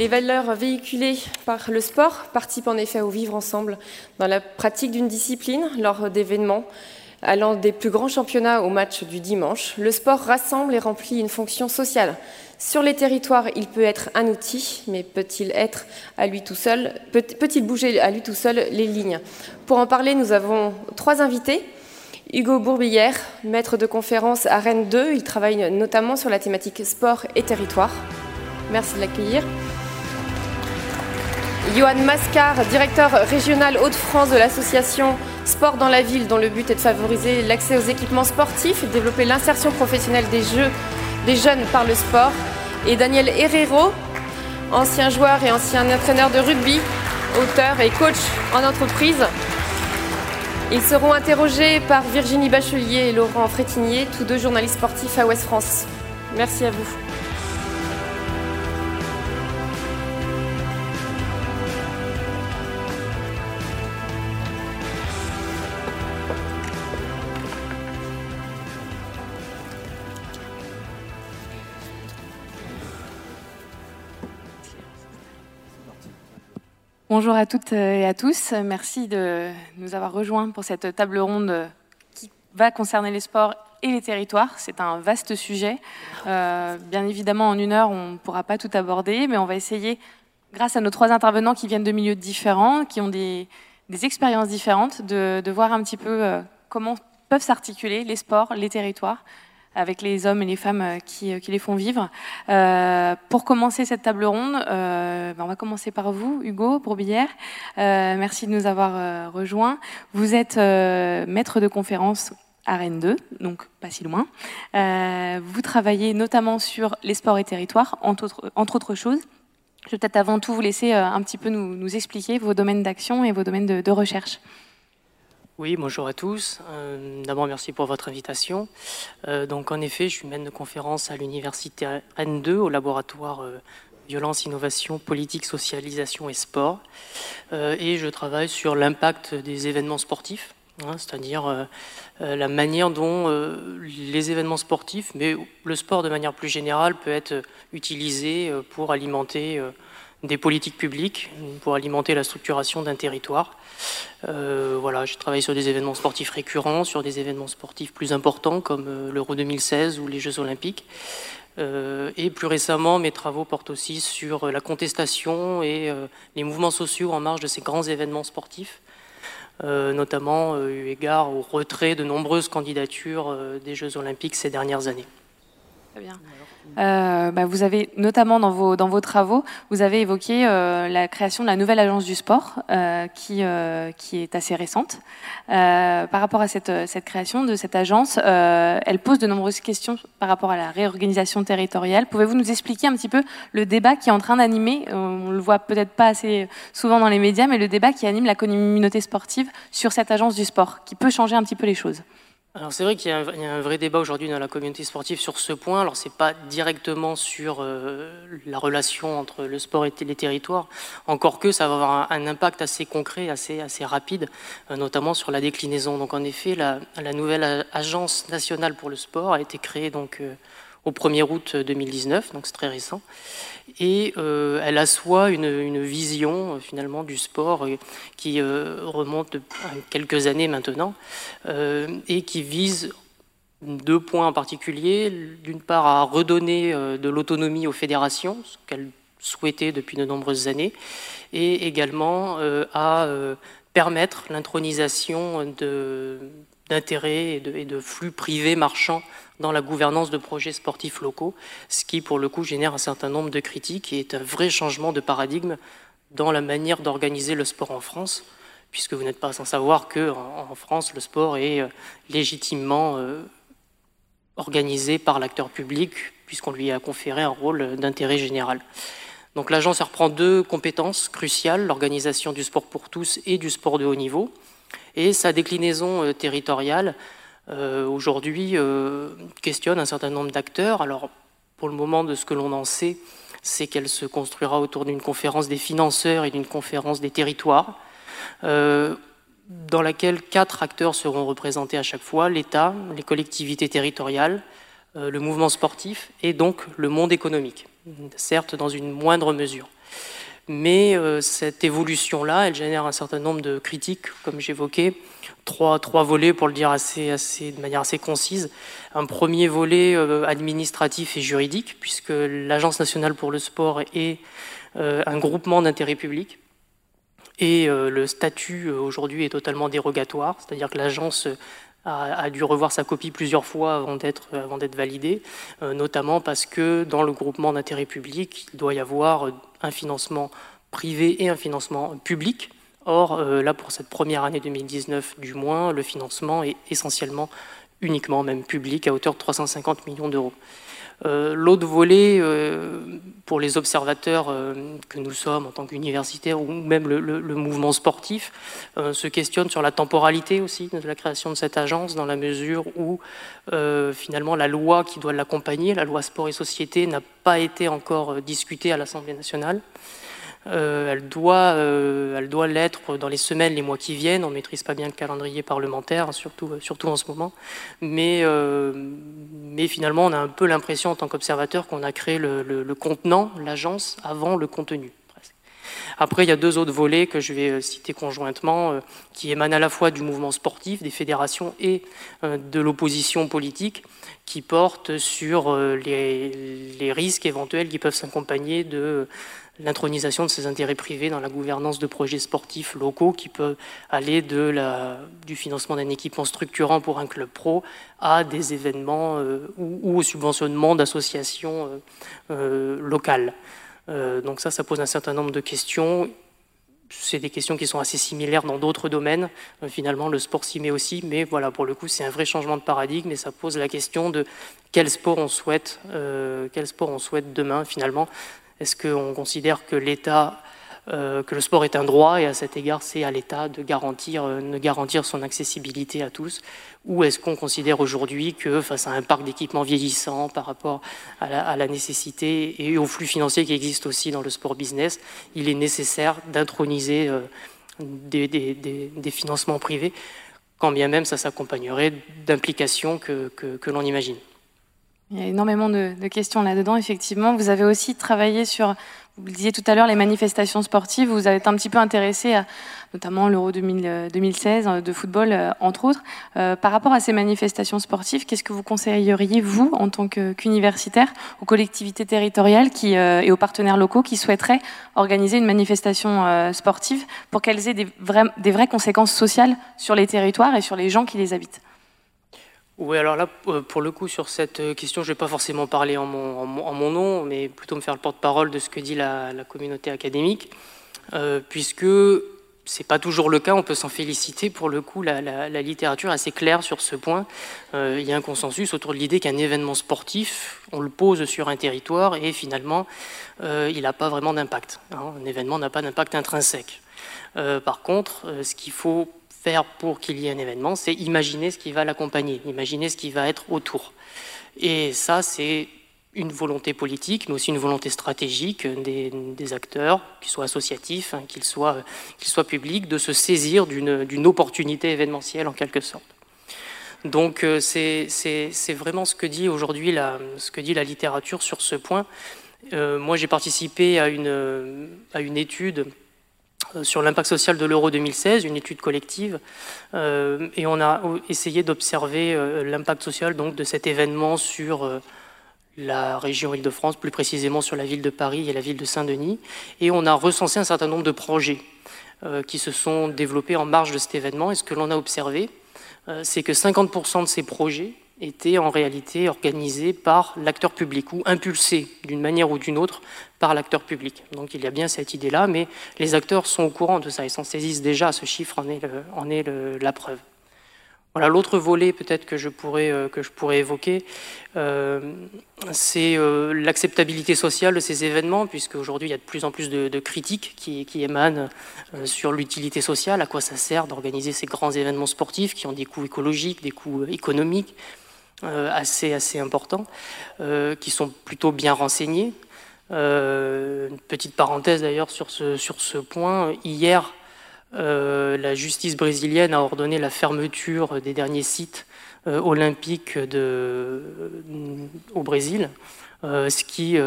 Les valeurs véhiculées par le sport participent en effet au vivre ensemble dans la pratique d'une discipline lors d'événements allant des plus grands championnats au match du dimanche. Le sport rassemble et remplit une fonction sociale. Sur les territoires, il peut être un outil, mais peut-il être à lui tout seul Peut-il bouger à lui tout seul les lignes? Pour en parler, nous avons trois invités. Hugo Bourbillère, maître de conférence à Rennes 2, il travaille notamment sur la thématique sport et territoire. Merci de l'accueillir. Johan Mascar, directeur régional Hauts-de-France de l'association Sport dans la ville, dont le but est de favoriser l'accès aux équipements sportifs et développer l'insertion professionnelle des, des jeunes par le sport. Et Daniel Herrero, ancien joueur et ancien entraîneur de rugby, auteur et coach en entreprise. Ils seront interrogés par Virginie Bachelier et Laurent Frétinier, tous deux journalistes sportifs à Ouest France. Merci à vous. Bonjour à toutes et à tous. Merci de nous avoir rejoints pour cette table ronde qui va concerner les sports et les territoires. C'est un vaste sujet. Euh, bien évidemment, en une heure, on ne pourra pas tout aborder, mais on va essayer, grâce à nos trois intervenants qui viennent de milieux différents, qui ont des, expériences différentes, de, voir un petit peu euh, comment peuvent s'articuler les sports, les territoires, avec les hommes et les femmes euh, qui, euh, qui les font vivre. Euh, pour commencer cette table ronde, euh, ben, on va commencer par vous, Hugo Bourbillère. Euh, merci de nous avoir euh, rejoints. Vous êtes maître de conférence à Rennes 2, donc pas si loin. vous travaillez notamment sur les sports et territoires, entre autres, entre autres choses. Je vais peut-être avant tout vous laisser un petit peu nous, nous expliquer vos domaines d'action et vos domaines de, de recherche. Oui, bonjour à tous. Euh, D'abord, merci pour votre invitation. Euh, donc, en effet, je suis maître de conférence à l'université Rennes 2 au laboratoire euh, Violence, Innovation, Politique, Socialisation et Sport. Et je travaille sur l'impact des événements sportifs, hein, c'est-à-dire la manière dont les événements sportifs, mais le sport de manière plus générale, peut être utilisé pour alimenter des politiques publiques pour alimenter la structuration d'un territoire. Euh, voilà, j'ai travaillé sur des événements sportifs récurrents, sur des événements sportifs plus importants comme euh, l'Euro 2016 ou les Jeux Olympiques. Euh, et plus récemment, mes travaux portent aussi sur la contestation et les mouvements sociaux en marge de ces grands événements sportifs, notamment eu égard au retrait de nombreuses candidatures des Jeux Olympiques ces dernières années. Très bien. Euh, bah, vous avez notamment dans vos, dans vos travaux, vous avez évoqué euh, la création de la nouvelle agence du sport, euh, qui, qui est assez récente. Par rapport à cette, cette création de cette agence, elle pose de nombreuses questions par rapport à la réorganisation territoriale. Pouvez-vous nous expliquer un petit peu le débat qui est en train d'animer, on le voit peut-être pas assez souvent dans les médias, mais le débat qui anime la communauté sportive sur cette agence du sport, qui peut changer un petit peu les choses? Alors c'est vrai qu'il y, a un vrai débat aujourd'hui dans la communauté sportive sur ce point. Alors c'est pas directement sur euh, la relation entre le sport et les territoires, encore que ça va avoir un, impact assez concret, assez rapide, euh, notamment sur la déclinaison. Donc en effet, la, nouvelle agence nationale pour le sport a été créée euh, au 1er août 2019, donc c'est très récent et euh, elle assoit une, vision euh, finalement du sport euh, qui remonte à quelques années maintenant et qui vise deux points en particulier. D'une part, à redonner de l'autonomie aux fédérations, ce qu'elles souhaitaient depuis de nombreuses années, et également à permettre l'intronisation d'intérêts et de flux privés marchands dans la gouvernance de projets sportifs locaux, ce qui, pour le coup, génère un certain nombre de critiques et est un vrai changement de paradigme dans la manière d'organiser le sport en France, puisque vous n'êtes pas sans savoir que en, France, le sport est euh, légitimement euh, organisé par l'acteur public, puisqu'on lui a conféré un rôle d'intérêt général. Donc l'agence reprend deux compétences cruciales, l'organisation du sport pour tous et du sport de haut niveau, et sa déclinaison euh, territoriale euh, aujourd'hui euh, questionne un certain nombre d'acteurs. Alors, pour le moment, de ce que l'on en sait, c'est qu'elle se construira autour d'une conférence des financeurs et d'une conférence des territoires, euh, dans laquelle quatre acteurs seront représentés à chaque fois, l'État, les collectivités territoriales, euh, le mouvement sportif et donc le monde économique, certes dans une moindre mesure. Mais cette évolution-là, elle génère un certain nombre de critiques, comme j'évoquais, trois, trois volets pour le dire assez, assez, de manière assez concise. Un premier volet administratif et juridique, puisque l'Agence nationale pour le sport est un groupement d'intérêt public. Et euh, le statut euh, aujourd'hui est totalement dérogatoire, c'est-à-dire que l'agence a, dû revoir sa copie plusieurs fois avant d'être avant d'être validée, euh, notamment parce que dans le groupement d'intérêt public, il doit y avoir un financement privé et un financement public. Or, là, pour cette première année 2019 du moins, le financement est essentiellement uniquement même public à hauteur de 350 millions d'euros. Euh, l'autre volet, euh, pour les observateurs euh, que nous sommes en tant qu'universitaires ou même le, mouvement sportif, se questionne sur la temporalité aussi de la création de cette agence, dans la mesure où finalement la loi qui doit l'accompagner, la loi sport et société, n'a pas été encore discutée à l'Assemblée nationale. Euh, elle doit, euh, elle doit l'être dans les semaines, les mois qui viennent. On ne maîtrise pas bien le calendrier parlementaire, hein, surtout, euh, surtout en ce moment. Mais, mais finalement, on a un peu l'impression en tant qu'observateur qu'on a créé le, contenant, l'agence, avant le contenu. Après, il y a deux autres volets que je vais citer conjointement, qui émanent à la fois du mouvement sportif, des fédérations et de l'opposition politique, qui portent sur les risques éventuels qui peuvent s'accompagner de l'intronisation de ces intérêts privés dans la gouvernance de projets sportifs locaux qui peut aller de du financement d'un équipement structurant pour un club pro à des événements euh, ou, au subventionnement d'associations euh, euh, locales. donc ça, ça pose un certain nombre de questions. C'est des questions qui sont assez similaires dans d'autres domaines. finalement, le sport s'y met aussi, mais voilà, pour le coup, c'est un vrai changement de paradigme et ça pose la question de quel sport on souhaite, quel sport on souhaite demain. Finalement, est-ce qu'on considère que l'État, euh, que le sport est un droit et à cet égard c'est à l'État de garantir, euh, garantir son accessibilité à tous? Ou est-ce qu'on considère aujourd'hui que face à un parc d'équipements vieillissant par rapport à la, nécessité et au flux financier qui existe aussi dans le sport business, il est nécessaire d'introniser euh, des, financements privés, quand bien même ça s'accompagnerait d'implications que l'on imagine? Il y a énormément de, questions là-dedans, effectivement. Vous avez aussi travaillé sur, vous le disiez tout à l'heure, les manifestations sportives. Vous été un petit peu intéressé à notamment l'Euro 2016 euh, de football, euh, entre autres. Euh, par rapport à ces manifestations sportives, qu'est-ce que vous conseilleriez, vous, en tant qu'universitaire, aux collectivités territoriales qui, et aux partenaires locaux qui souhaiteraient organiser une manifestation sportive pour qu'elles aient des, des vraies conséquences sociales sur les territoires et sur les gens qui les habitent? Oui, alors là, euh, pour le coup, sur cette euh, question, je ne vais pas forcément parler en mon, nom, mais plutôt me faire le porte-parole de ce que dit la, communauté académique, euh, puisque c'est pas toujours le cas, on peut s'en féliciter. Pour le coup, la, littérature est assez claire sur ce point. il y a un consensus autour de l'idée qu'un événement sportif, on le pose sur un territoire et finalement, il n'a pas vraiment d'impact. Hein. Un événement n'a pas d'impact intrinsèque. par contre, ce qu'il faut faire pour qu'il y ait un événement, c'est imaginer ce qui va l'accompagner, imaginer ce qui va être autour. Et ça, c'est une volonté politique, mais aussi une volonté stratégique des, acteurs, qu'ils soient associatifs, hein, qu'ils soient, soient, publics, de se saisir d'une opportunité événementielle en quelque sorte. Donc euh, c'est vraiment ce que dit aujourd'hui la, ce que dit la littérature sur ce point. Euh, moi, j'ai participé à une, à une étude sur l'impact social de l'euro 2016, une étude collective, euh, et on a essayé d'observer euh, l'impact social donc, de cet événement sur la région Île-de-France, plus précisément sur la ville de Paris et la ville de Saint-Denis, et on a recensé un certain nombre de projets qui se sont développés en marge de cet événement, et ce que l'on a observé, c'est que 50% de ces projets était en réalité organisé par l'acteur public ou impulsé d'une manière ou d'une autre par l'acteur public. Donc il y a bien cette idée-là, mais les acteurs sont au courant de ça, ils s'en saisissent déjà, ce chiffre en est, la preuve. Voilà, l'autre volet peut-être que, je pourrais, euh, évoquer, euh, c'est euh, l'acceptabilité sociale de ces événements, puisque aujourd'hui il y a de plus en plus de, critiques qui, émanent sur l'utilité sociale, à quoi ça sert d'organiser ces grands événements sportifs qui ont des coûts écologiques, des coûts économiques, assez, assez importants, euh, qui sont plutôt bien renseignés. Euh, une petite parenthèse d'ailleurs sur ce, sur ce point. Hier, la justice brésilienne a ordonné la fermeture des derniers sites olympique de, au Brésil. ce qui,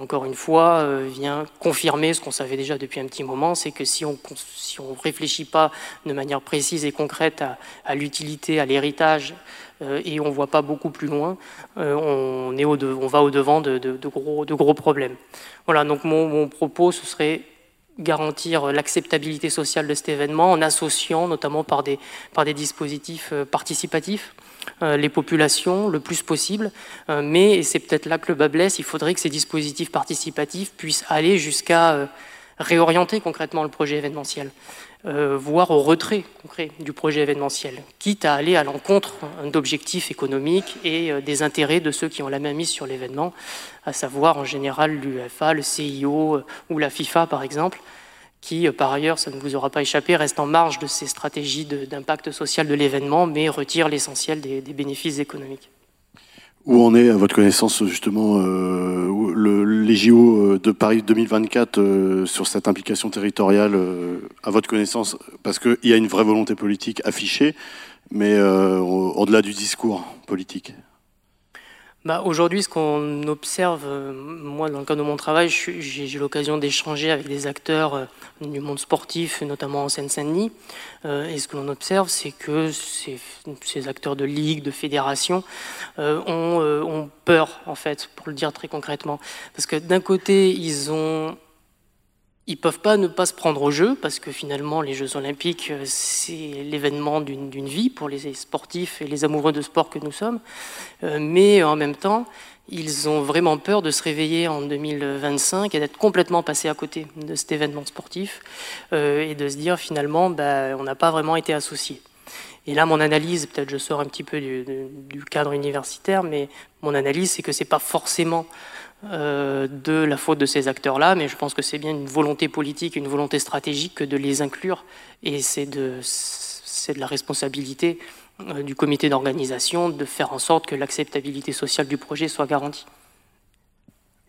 encore une fois, vient confirmer ce qu'on savait déjà depuis un petit moment, c'est que si on ne réfléchit pas de manière précise et concrète à, l'utilité, à l'héritage, et on ne voit pas beaucoup plus loin, on, est au on va au-devant de, gros, de, gros, problèmes. Voilà, donc mon, propos, ce serait garantir l'acceptabilité sociale de cet événement en associant notamment par des, par des dispositifs euh, participatifs euh, les populations le plus possible. Euh, mais, et c'est peut-être là que le bas blesse, il faudrait que ces dispositifs participatifs puissent aller jusqu'à réorienter concrètement le projet événementiel. Euh, voire au retrait concret du projet événementiel, quitte à aller à l'encontre d'objectifs économiques et euh, des intérêts de ceux qui ont la main mise sur l'événement, à savoir en général l'UEFA, le CIO euh, ou la FIFA par exemple, qui par ailleurs, ça ne vous aura pas échappé, reste en marge de ces stratégies d'impact social de l'événement, mais retire l'essentiel des bénéfices économiques. Où en est, à votre connaissance, justement, euh, le, les JO euh, de Paris 2024 euh, sur cette implication territoriale, à votre connaissance Parce qu'il y a une vraie volonté politique affichée, mais au-delà du discours politique? Bah, Aujourd'hui, ce qu'on observe, euh, moi, dans le cadre de mon travail, j'ai l'occasion d'échanger avec des acteurs euh, du monde sportif, notamment en Seine-Saint-Denis. Euh, et ce que l'on observe, c'est que ces, ces, acteurs de ligue, de fédération, ont, ont, peur, en fait, pour le dire très concrètement. Parce que d'un côté, ils ont ils ne peuvent pas ne pas se prendre au jeu, parce que finalement, les Jeux Olympiques, euh, c'est l'événement d'une vie pour les sportifs et les amoureux de sport que nous sommes. Euh, mais en même temps, ils ont vraiment peur de se réveiller en 2025 et d'être complètement passés à côté de cet événement sportif euh, et de se dire finalement, bah, on n'a pas vraiment été associés. Et là, mon analyse, peut-être je sors un petit peu du, du cadre universitaire, mais mon analyse, c'est que ce n'est pas forcément euh, de la faute de ces acteurs-là, mais je pense que c'est bien une volonté politique, une volonté stratégique de les inclure, et c'est de, de la responsabilité euh, du comité d'organisation de faire en sorte que l'acceptabilité sociale du projet soit garantie.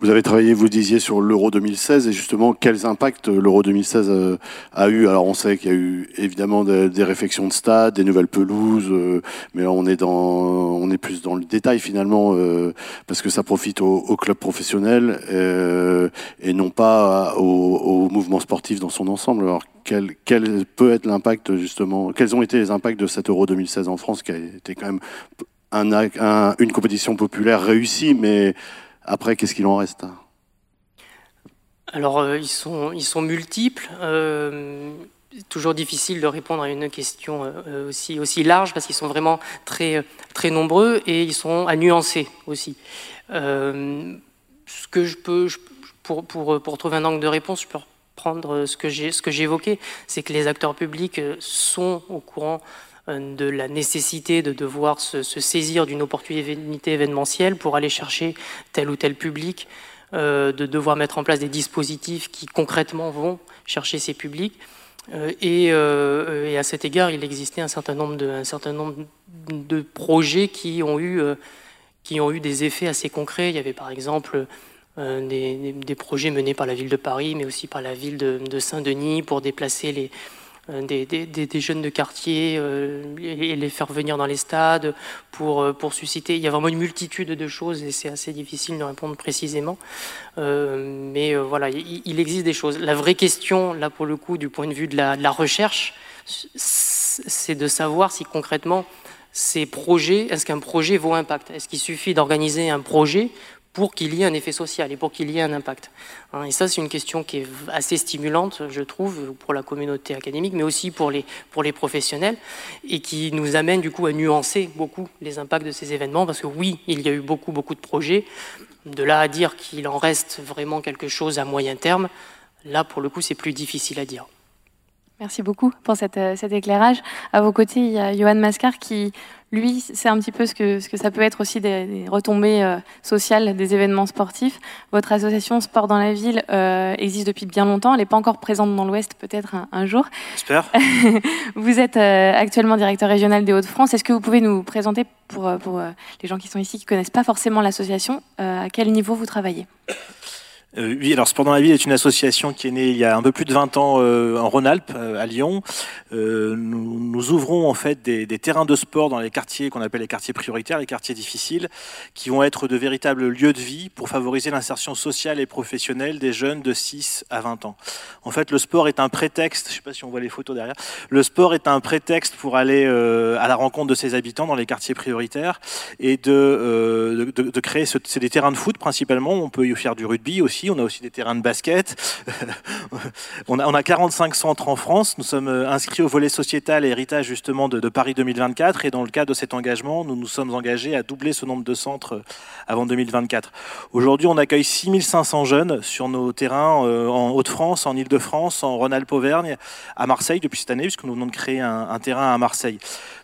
Vous avez travaillé, vous disiez, sur l'Euro 2016 et justement quels impacts l'Euro 2016 euh, a eu? Alors on sait qu'il y a eu évidemment des, réflexions de stade, des nouvelles pelouses, euh, mais on est dans, on est plus dans le détail finalement euh, parce que ça profite aux au clubs professionnels et non pas au, au, mouvement sportif dans son ensemble. Alors quel, quel peut être l'impact justement? Quels ont été les impacts de cet Euro 2016 en France qui a été quand même un, un, une compétition populaire réussie, mais après, qu'est-ce qu'il en reste? Alors, euh, ils, sont, ils sont multiples. Euh, toujours difficile de répondre à une question euh, aussi, aussi large parce qu'ils sont vraiment très, très nombreux et ils sont à nuancer aussi. ce que je peux, pour, pour, pour, trouver un angle de réponse, je peux reprendre ce que j'ai évoqué, c'est que les acteurs publics sont au courant euh, de la nécessité de devoir se, saisir d'une opportunité événementielle pour aller chercher tel ou tel public, euh, de devoir mettre en place des dispositifs qui concrètement vont chercher ces publics. Euh, et, à cet égard, il existait un certain nombre de, un certain nombre de projets qui ont, eu, qui ont eu des effets assez concrets. Il y avait par exemple des, projets menés par la ville de Paris, mais aussi par la ville de Saint-Denis pour déplacer les, euh, des, jeunes de quartier euh, et les faire venir dans les stades pour, euh, pour susciter. Il y a vraiment une multitude de choses et c'est assez difficile de répondre précisément. mais voilà, il, existe des choses. La vraie question, là pour le coup, du point de vue de la, de la recherche, c'est de savoir si concrètement ces projets, est-ce qu'un projet vaut impact? Est-ce qu'il suffit d'organiser un projet pour qu'il y ait un effet social et pour qu'il y ait un impact. Hein, et ça, c'est une question qui est assez stimulante, je trouve, pour la communauté académique, mais aussi pour les, pour les professionnels, et qui nous amène du coup à nuancer beaucoup les impacts de ces événements, parce que oui, il y a eu beaucoup, beaucoup de projets. De là à dire qu'il en reste vraiment quelque chose à moyen terme, là, pour le coup, c'est plus difficile à dire. Merci beaucoup pour cet éclairage. À vos côtés, il y a Johan Mascar qui, lui, c'est un petit peu ce que, ce que ça peut être aussi des, retombées euh, sociales des événements sportifs. Votre association Sport dans la ville euh, existe depuis bien longtemps. Elle n'est pas encore présente dans l'Ouest, peut-être un, jour. J'espère. vous êtes euh, actuellement directeur régional des Hauts-de-France. Est-ce que vous pouvez nous présenter, pour, pour les gens qui sont ici, qui ne connaissent pas forcément l'association, à quel niveau vous travaillez? Euh, oui, alors Sport dans la ville est une association qui est née il y a un peu plus de 20 ans euh, en Rhône-Alpes, euh, à Lyon. Nous, ouvrons en fait des, terrains de sport dans les quartiers qu'on appelle les quartiers prioritaires, les quartiers difficiles, qui vont être de véritables lieux de vie pour favoriser l'insertion sociale et professionnelle des jeunes de 6 à 20 ans. En fait, le sport est un prétexte, je ne sais pas si on voit les photos derrière, le sport est un prétexte pour aller à la rencontre de ses habitants dans les quartiers prioritaires et de créer, c'est des terrains de foot principalement, on peut y faire du rugby aussi on a aussi des terrains de basket. on, a, on, a, 45 centres en France. Nous sommes euh, inscrits au volet sociétal et héritage justement de, Paris 2024. Et dans le cadre de cet engagement, nous nous sommes engagés à doubler ce nombre de centres euh, avant 2024. Aujourd'hui, on accueille 6500 jeunes sur nos terrains euh, en Haute-France, en Ile-de-France, en Rhône-Alpes-Auvergne, à Marseille depuis cette année, puisque nous venons de créer un terrain à Marseille.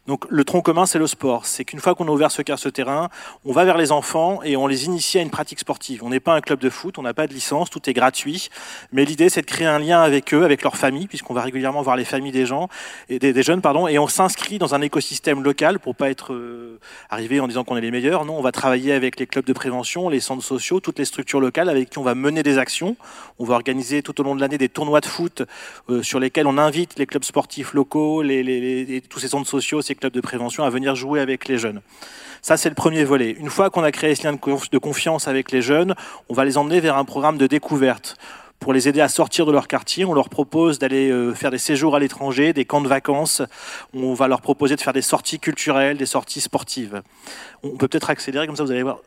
Donc le tronc commun, c'est le sport. C'est qu'une fois qu'on a ouvert ce, ce terrain, on va vers les enfants et on les initie à une pratique sportive. On n'est pas un club de foot, on n'a pas de licence, tout est gratuit. Mais l'idée, c'est de créer un lien avec eux, avec leur famille, puisqu'on va régulièrement voir les familles des gens, et des, jeunes, pardon, et on s'inscrit dans un écosystème local pour pas être euh, arrivé en disant qu'on est les meilleurs. Non, on va travailler avec les clubs de prévention, les centres sociaux, toutes les structures locales avec qui on va mener des actions. On va organiser tout au long de l'année des tournois de foot euh, sur lesquels on invite les clubs sportifs locaux, tous ces centres sociaux, ces clubs de prévention à venir jouer avec les jeunes. Ça, c'est le premier volet. Une fois qu'on a créé ce lien de confiance avec les jeunes, on va les emmener vers un programme de découverte pour les aider à sortir de leur quartier. On leur propose d'aller euh, faire des séjours à l'étranger, des camps de vacances. On va leur proposer de faire des sorties culturelles, des sorties sportives. On peut peut-être accélérer, comme ça vous allez voir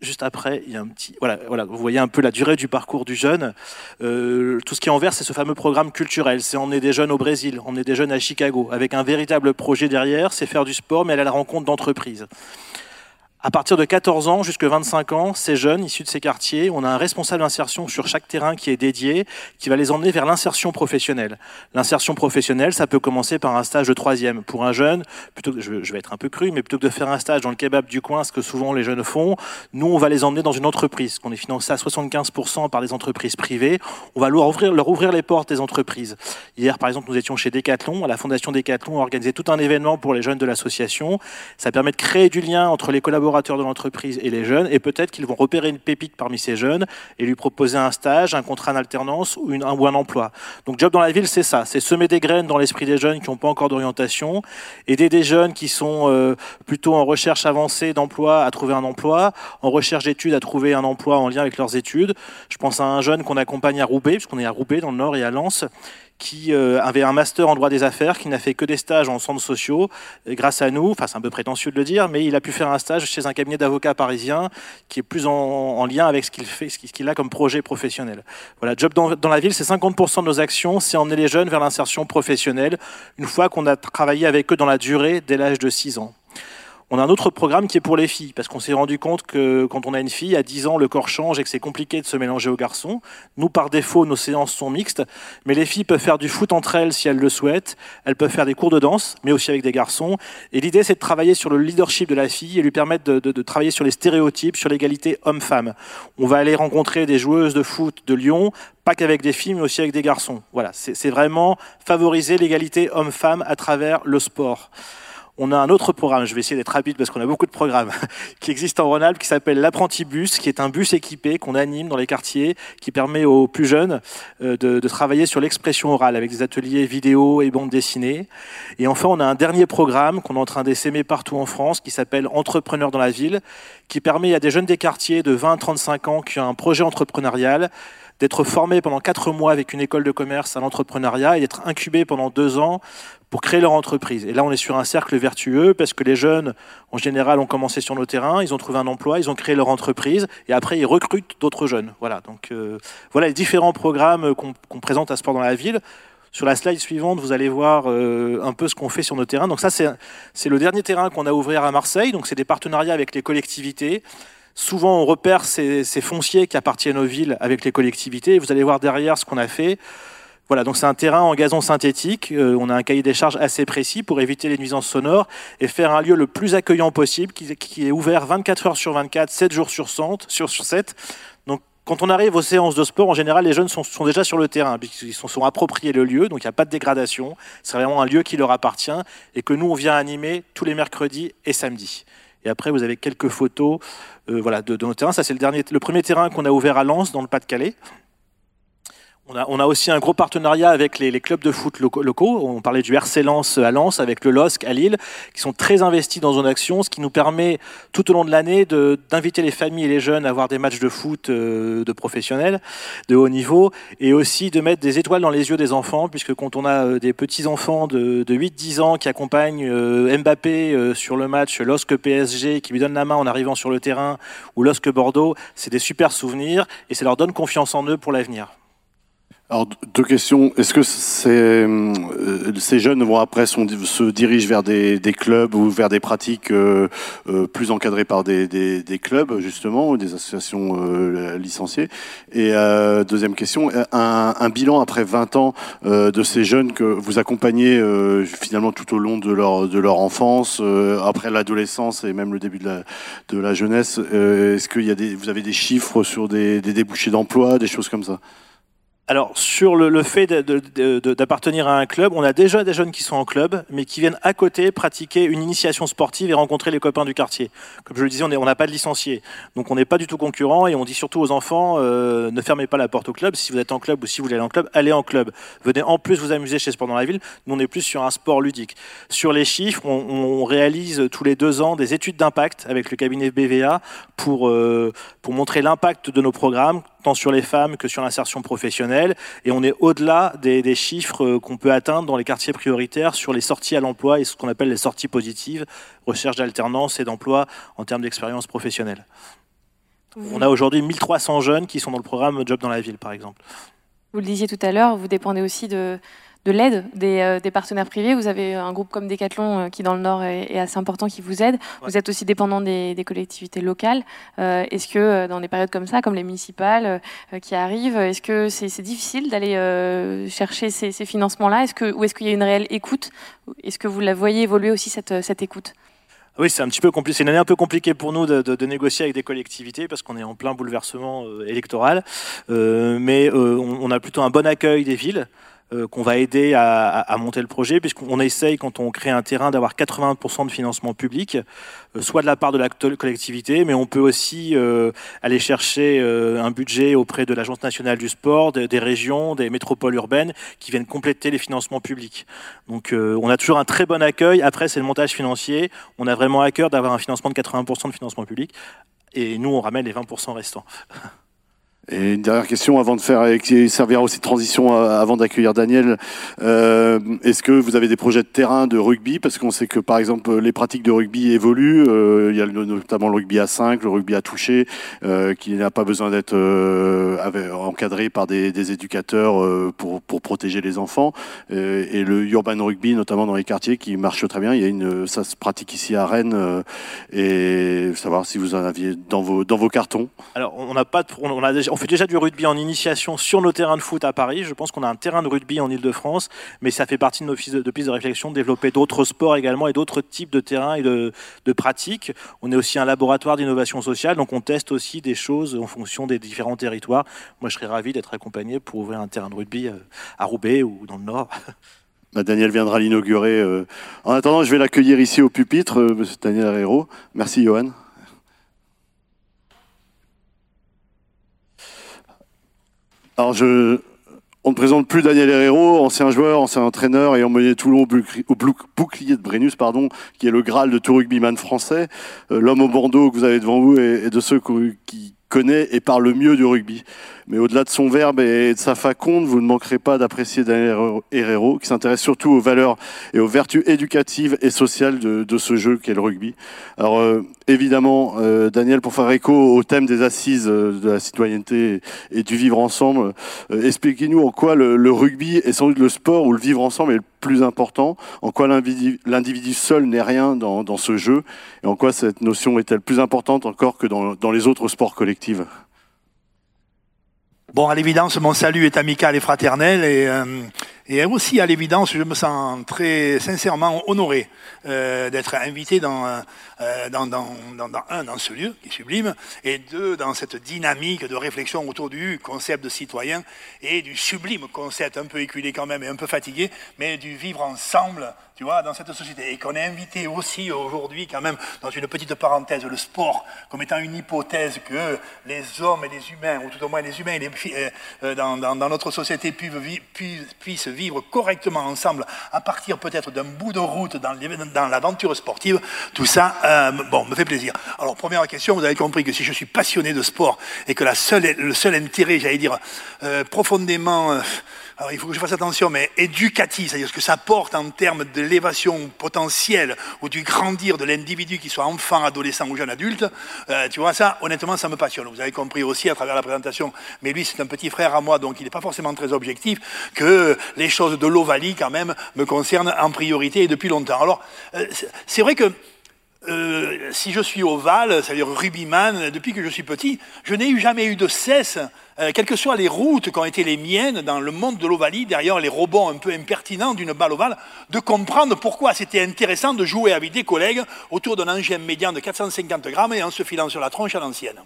juste après, il y a un petit. Voilà, voilà, vous voyez un peu la durée du parcours du jeune. Euh, tout ce qui est en vert, c'est ce fameux programme culturel. C'est emmener des jeunes au Brésil, emmener des jeunes à Chicago, avec un véritable projet derrière. C'est faire du sport, mais aller à la rencontre d'entreprises. À partir de 14 ans jusqu'à 25 ans, ces jeunes issus de ces quartiers, on a un responsable d'insertion sur chaque terrain qui est dédié, qui va les emmener vers l'insertion professionnelle. L'insertion professionnelle, ça peut commencer par un stage de troisième. Pour un jeune, plutôt que, je vais être un peu cru, mais plutôt que de faire un stage dans le kebab du coin, ce que souvent les jeunes font, nous, on va les emmener dans une entreprise, qu'on est financé à 75% par des entreprises privées. On va leur ouvrir, leur ouvrir les portes des entreprises. Hier, par exemple, nous étions chez Decathlon. La Fondation Decathlon a organisé tout un événement pour les jeunes de l'association. Ça permet de créer du lien entre les collaborateurs de l'entreprise et les jeunes, et peut-être qu'ils vont repérer une pépite parmi ces jeunes et lui proposer un stage, un contrat d'alternance ou, un, ou emploi. Donc Job dans la ville, c'est ça, c'est semer des graines dans l'esprit des jeunes qui n'ont pas encore d'orientation, aider des jeunes qui sont euh, plutôt en recherche avancée d'emploi à trouver un emploi, en recherche d'études à trouver un emploi en lien avec leurs études. Je pense à un jeune qu'on accompagne à Roubaix, puisqu'on est à Roubaix dans le Nord et à Lens, qui euh, avait un master en droit des affaires, qui n'a fait que des stages en centres sociaux. grâce à nous, enfin c'est un peu prétentieux de le dire, mais il a pu faire un stage chez un cabinet d'avocats parisien qui est plus en, lien avec ce qu'il fait, ce qu'il a comme projet professionnel. Voilà, Job dans, dans la ville, c'est 50% de nos actions, c'est emmener les jeunes vers l'insertion professionnelle, une fois qu'on a travaillé avec eux dans la durée dès l'âge de 6 ans. On a un autre programme qui est pour les filles, parce qu'on s'est rendu compte que quand on a une fille, à 10 ans, le corps change et que c'est compliqué de se mélanger aux garçons. Nous, par défaut, nos séances sont mixtes, mais les filles peuvent faire du foot entre elles si elles le souhaitent. Elles peuvent faire des cours de danse, mais aussi avec des garçons. Et l'idée, c'est de travailler sur le leadership de la fille et lui permettre de, de travailler sur les stéréotypes, sur l'égalité homme-femme. On va aller rencontrer des joueuses de foot de Lyon, pas qu'avec des filles, mais aussi avec des garçons. Voilà, c'est vraiment favoriser l'égalité homme-femme à travers le sport. On a un autre programme, je vais essayer d'être rapide parce qu'on a beaucoup de programmes, qui existe en Rhône-Alpes, qui s'appelle l'apprenti bus, qui est un bus équipé qu'on anime dans les quartiers, qui permet aux plus jeunes euh, de, travailler sur l'expression orale avec des ateliers vidéo et bandes dessinées. Et enfin, on a un dernier programme qu'on est en train d'essaimer partout en France, qui s'appelle Entrepreneurs dans la ville, qui permet à des jeunes des quartiers de 20 à 35 ans qui ont un projet entrepreneurial d'être formés pendant quatre mois avec une école de commerce à l'entrepreneuriat et d'être incubés pendant deux ans pour créer leur entreprise. Et là, on est sur un cercle vertueux parce que les jeunes, en général, ont commencé sur nos terrains, ils ont trouvé un emploi, ils ont créé leur entreprise et après, ils recrutent d'autres jeunes. Voilà, donc euh, voilà les différents programmes qu'on présente à Sport dans la ville. Sur la slide suivante, vous allez voir euh, un peu ce qu'on fait sur nos terrains. Donc ça, c'est le dernier terrain qu'on a ouvert à Marseille. Donc c'est des partenariats avec les collectivités. Souvent, on repère ces, fonciers qui appartiennent aux villes avec les collectivités. Vous allez voir derrière ce qu'on a fait. Voilà, donc c'est un terrain en gazon synthétique. Euh, on a un cahier des charges assez précis pour éviter les nuisances sonores et faire un lieu le plus accueillant possible, qui, est ouvert 24 heures sur 24, 7 jours sur, 100, sur, 7. Donc quand on arrive aux séances de sport, en général, les jeunes sont, déjà sur le terrain, puisqu'ils se sont appropriés le lieu, donc il n'y a pas de dégradation. C'est vraiment un lieu qui leur appartient et que nous, on vient animer tous les mercredis et samedis. Et après, vous avez quelques photos voilà, de, de, nos terrains. Ça, c'est le, le premier terrain qu'on a ouvert à Lens, dans le Pas-de-Calais. On a, aussi un gros partenariat avec les, clubs de foot locaux, On parlait du RC Lens à Lens, avec le LOSC à Lille, qui sont très investis dans une action, ce qui nous permet tout au long de l'année d'inviter les familles et les jeunes à voir des matchs de foot euh, de professionnels de haut niveau, et aussi de mettre des étoiles dans les yeux des enfants, puisque quand on a euh, des petits enfants de, 8-10 ans qui accompagnent euh, Mbappé sur le match LOSC PSG, qui lui donnent la main en arrivant sur le terrain, ou LOSC Bordeaux, c'est des super souvenirs, et ça leur donne confiance en eux pour l'avenir. Alors deux questions. Est-ce que euh, ces jeunes vont après se dirigent vers des, clubs ou vers des pratiques euh, euh, plus encadrées par des, clubs justement ou des associations licenciées? Et deuxième question, un, bilan après 20 ans de ces jeunes que vous accompagnez finalement tout au long de leur de leur enfance, après l'adolescence et même le début de la de la jeunesse. Est-ce qu'il y a des vous avez des chiffres sur des débouchés d'emploi, des choses comme ça? Alors, sur le, fait d'appartenir à un club, on a déjà des jeunes qui sont en club, mais qui viennent à côté pratiquer une initiation sportive et rencontrer les copains du quartier. Comme je le disais, on n'a pas de licenciés. Donc, on n'est pas du tout concurrent et on dit surtout aux enfants euh, ne fermez pas la porte au club. Si vous êtes en club ou si vous voulez aller en club, allez en club. Venez en plus vous amuser chez Sport dans la ville. Nous, on est plus sur un sport ludique. Sur les chiffres, on, réalise tous les deux ans des études d'impact avec le cabinet BVA pour, euh, pour montrer l'impact de nos programmes tant sur les femmes que sur l'insertion professionnelle. Et on est au-delà des, chiffres euh, qu'on peut atteindre dans les quartiers prioritaires sur les sorties à l'emploi et ce qu'on appelle les sorties positives, recherche d'alternance et d'emploi en termes d'expérience professionnelle. On a aujourd'hui 1300 jeunes qui sont dans le programme Job dans la ville, par exemple. Vous le disiez tout à l'heure, vous dépendez aussi de, de l'aide euh, des, partenaires privés. Vous avez un groupe comme Decathlon euh, qui, dans le Nord, est, assez important, qui vous aide. Vous êtes aussi dépendant des, collectivités locales. Euh, est-ce que, dans des périodes comme ça, comme les municipales qui arrivent, est-ce que c'est difficile d'aller chercher ces, financements-là? Est-ce que, Ou est-ce qu'il y a une réelle écoute? Est-ce que vous la voyez évoluer aussi, cette, cette écoute? Oui, c'est un petit peu compliqué. C'est une année un peu compliquée pour nous de, négocier avec des collectivités parce qu'on est en plein bouleversement électoral. mais on, a plutôt un bon accueil des villes. Euh, qu'on va aider à, monter le projet, puisqu'on essaye, quand on crée un terrain, d'avoir 80% de financement public, euh, soit de la part de la collectivité, mais on peut aussi euh, aller chercher un budget auprès de l'Agence nationale du sport, des, régions, des métropoles urbaines, qui viennent compléter les financements publics. Donc on a toujours un très bon accueil. Après, c'est le montage financier. On a vraiment à cœur d'avoir un financement de 80% de financement public. Et nous, on ramène les 20% restants. Et une dernière question avant de faire, qui servira aussi de transition euh, avant d'accueillir Daniel. Euh, Est-ce que vous avez des projets de terrain de rugby? Parce qu'on sait que par exemple les pratiques de rugby évoluent. Euh, il y a notamment le rugby à 5, le rugby à toucher, euh, qui n'a pas besoin d'être euh, encadré par des, des éducateurs euh, pour, pour, protéger les enfants. et le urban rugby, notamment dans les quartiers, qui marche très bien. Il y a une, ça se pratique ici à Rennes. et savoir si vous en aviez dans vos dans vos cartons. Alors on n'a pas, on a déjà, fait déjà du rugby en initiation sur nos terrains de foot à Paris. Je pense qu'on a un terrain de rugby en Ile-de-France, mais ça fait partie de nos pistes de, de réflexion développer d'autres sports également et d'autres types de terrains et de, pratiques. On est aussi un laboratoire d'innovation sociale, donc on teste aussi des choses en fonction des différents territoires. Moi, je serais ravi d'être accompagné pour ouvrir un terrain de rugby euh, à Roubaix ou dans le Nord. Bah, Daniel viendra l'inaugurer. Euh. En attendant, je vais l'accueillir ici au pupitre, euh, Daniel Herrero. Merci, Johan. Alors, je, on ne présente plus Daniel Herrero, ancien joueur, ancien entraîneur et emmené Toulon au bouclier de Brennus, pardon, qui est le Graal de tout rugbyman français, euh, l'homme au bandeau que vous avez devant vous et, de ceux qui connaît et parle le mieux du rugby. Mais au-delà de son verbe et de sa faconde, vous ne manquerez pas d'apprécier Daniel Herrero, qui s'intéresse surtout aux valeurs et aux vertus éducatives et sociales de, de ce jeu qu'est le rugby. Alors euh, évidemment, euh, Daniel, pour faire écho au thème des assises euh, de la citoyenneté et du vivre ensemble, expliquez-nous en quoi le, le, rugby est sans doute le sport où le vivre ensemble est le plus important, en quoi l'individu seul n'est rien dans, ce jeu, et en quoi cette notion est-elle plus importante encore que dans, dans les autres sports collectifs. Bon, à l'évidence, mon salut est amical et fraternel et, euh, Et aussi, à l'évidence, je me sens très sincèrement honoré euh, d'être invité dans, euh, dans, un, dans ce lieu qui est sublime, et deux, dans cette dynamique de réflexion autour du concept de citoyen et du sublime concept, un peu éculé quand même et un peu fatigué, mais du vivre ensemble tu vois, dans cette société. Et qu'on est invité aussi aujourd'hui, quand même, dans une petite parenthèse, le sport, comme étant une hypothèse que les hommes et les humains, ou tout au moins les humains et les, euh, dans, notre société puissent, puissent, vivre correctement ensemble à partir peut-être d'un bout de route dans, l'aventure sportive, tout ça, euh, bon, me fait plaisir. Alors, première question, vous avez compris que si je suis passionné de sport et que la seule, le seul intérêt, j'allais dire, euh, profondément alors il faut que je fasse attention, mais éducatif, c'est-à-dire ce que ça porte en termes de potentielle ou du grandir de l'individu, qui soit enfant, adolescent ou jeune adulte, euh, tu vois, ça, honnêtement, ça me passionne. Vous avez compris aussi à travers la présentation, mais lui, c'est un petit frère à moi, donc il n'est pas forcément très objectif, que les choses de l'Ovalie, quand même, me concernent en priorité et depuis longtemps. Alors, euh, c'est vrai que euh, si je suis ovale, c'est-à-dire rugbyman, depuis que je suis petit, je n'ai jamais eu de cesse, euh, quelles que soient les routes qui ont été les miennes dans le monde de l'ovalie, derrière les robots un peu impertinents d'une balle ovale, de comprendre pourquoi c'était intéressant de jouer avec des collègues autour d'un engin médian de 450 grammes et en se filant sur la tronche à l'ancienne.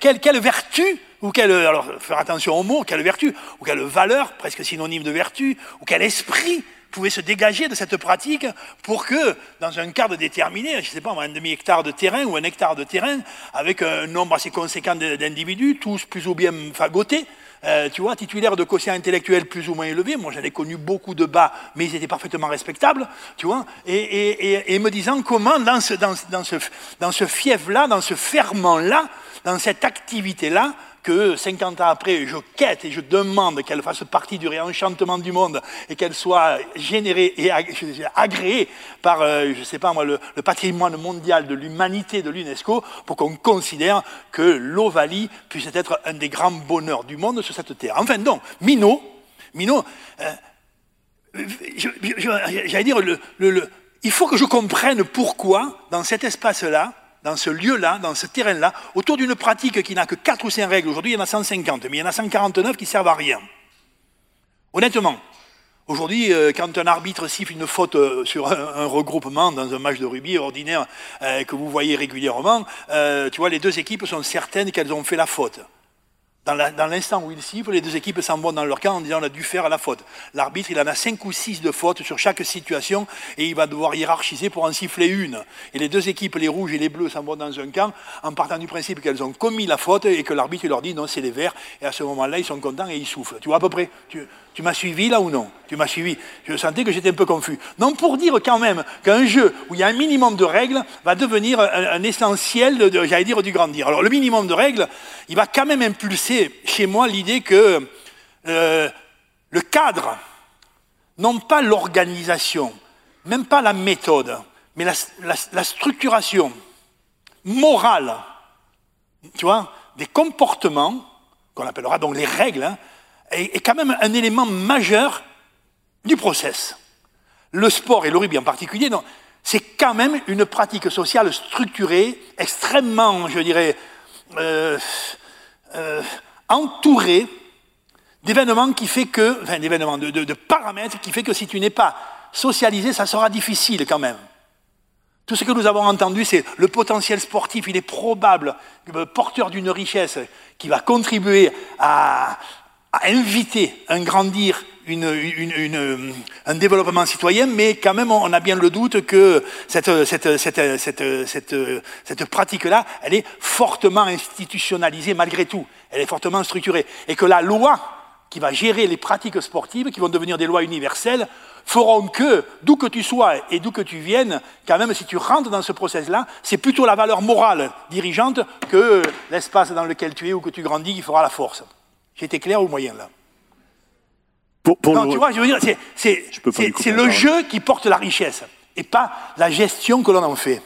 Quelle, vertu, ou quelle, alors faire attention aux mots, quelle vertu, ou quelle valeur, presque synonyme de vertu, ou quel esprit pouvait se dégager de cette pratique pour que, dans un cadre déterminé, je ne sais pas, un demi-hectare de terrain ou un hectare de terrain, avec un nombre assez conséquent d'individus, tous plus ou bien fagotés, euh, tu vois, titulaires de quotient intellectuel plus ou moins élevé. Moi, j'en ai connu beaucoup de bas, mais ils étaient parfaitement respectables, tu vois, et, me disant comment, dans ce, dans, dans ce, dans ce fief-là, dans ce ferment-là, dans cette activité-là, que 50 ans après, je quête et je demande qu'elle fasse partie du réenchantement du monde et qu'elle soit générée et agréée par, euh, je ne sais pas moi, le, patrimoine mondial de l'humanité de l'UNESCO pour qu'on considère que l'Ovalie puisse être un des grands bonheurs du monde sur cette terre. Enfin, donc, Minot, Minot euh, j'allais dire, il faut que je comprenne pourquoi, dans cet espace-là, dans ce lieu-là, dans ce terrain-là, autour d'une pratique qui n'a que 4 ou 5 règles. Aujourd'hui, il y en a 150, mais il y en a 149 qui servent à rien. Honnêtement, aujourd'hui, euh, quand un arbitre siffle une faute euh, sur un, regroupement dans un match de rugby ordinaire euh, que vous voyez régulièrement, tu vois, les deux équipes sont certaines qu'elles ont fait la faute. Dans l'instant où il siffle, les deux équipes s'en vont dans leur camp en disant on a dû faire la faute. L'arbitre, il en a cinq ou six de fautes sur chaque situation et il va devoir hiérarchiser pour en siffler une. Et les deux équipes, les rouges et les bleus, s'en vont dans un camp en partant du principe qu'elles ont commis la faute et que l'arbitre leur dit non, c'est les verts. Et à ce moment-là, ils sont contents et ils soufflent. Tu vois à peu près m'as suivi là ou non? Tu m'as suivi. Je sentais que j'étais un peu confus. Non, pour dire quand même qu'un jeu où il y a un minimum de règles va devenir un, essentiel, j'allais dire, du grandir. Alors le minimum de règles, il va quand même impulser chez moi l'idée que euh, le cadre, non pas l'organisation, même pas la méthode, mais la, structuration morale, tu vois, des comportements, qu'on appellera donc les règles, hein, est, quand même un élément majeur du process. Le sport et le rugby en particulier, c'est quand même une pratique sociale structurée, extrêmement, je dirais, euh, euh, entourée d'événements qui fait que, enfin d'événements, de, de, paramètres qui fait que si tu n'es pas socialisé, ça sera difficile quand même. Tout ce que nous avons entendu, c'est le potentiel sportif, il est probable, porteur d'une richesse qui va contribuer à, inviter un grandir, un développement citoyen, mais quand même on a bien le doute que cette, cette pratique-là, elle est fortement institutionnalisée malgré tout, elle est fortement structurée, et que la loi qui va gérer les pratiques sportives, qui vont devenir des lois universelles, feront que, d'où que tu sois et d'où que tu viennes, quand même si tu rentres dans ce process-là, c'est plutôt la valeur morale dirigeante que l'espace dans lequel tu es ou que tu grandis qui fera la force. J'étais clair au moyen là non, tu vois, je veux dire, c'est le jeu qui porte la richesse et pas la gestion que l'on en fait.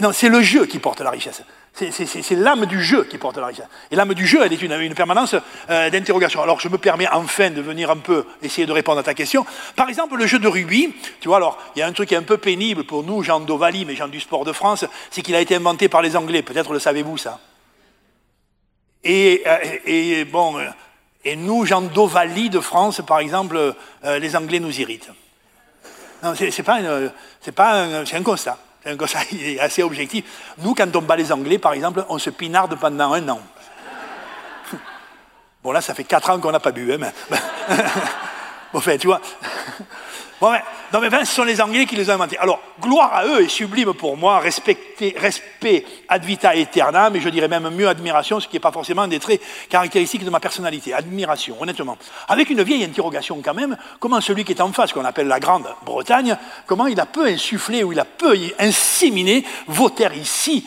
non, c'est le jeu qui porte la richesse. C'est l'âme du jeu qui porte la richesse. Et l'âme du jeu, elle est une, une permanence euh, d'interrogation. Alors, je me permets enfin de venir un peu essayer de répondre à ta question. Par exemple, le jeu de rugby, tu vois, alors, il y a un truc qui est un peu pénible pour nous, gens d'Ovalie, mais gens du sport de France, c'est qu'il a été inventé par les Anglais. Peut-être le savez-vous, ça Et, et, bon, et nous, gens d'Ovalie de France, par exemple, les Anglais nous irritent. Non, c'est pas, pas, c'est un constat. C'est un constat assez objectif. Nous, quand on bat les Anglais, par exemple, on se pinarde pendant un an. Bon, là, ça fait quatre ans qu'on n'a pas bu. Hein, bon, fait, tu vois. Bon, mais, non, mais ce sont les Anglais qui les ont inventés. Alors, gloire à eux et sublime pour moi, respecter, respect ad vita aeternam, mais je dirais même mieux admiration, ce qui n'est pas forcément un des traits caractéristiques de ma personnalité. Admiration, honnêtement. Avec une vieille interrogation quand même, comment celui qui est en face, qu'on appelle la Grande-Bretagne, comment il a peu insufflé ou il a peu inséminé vos terres ici,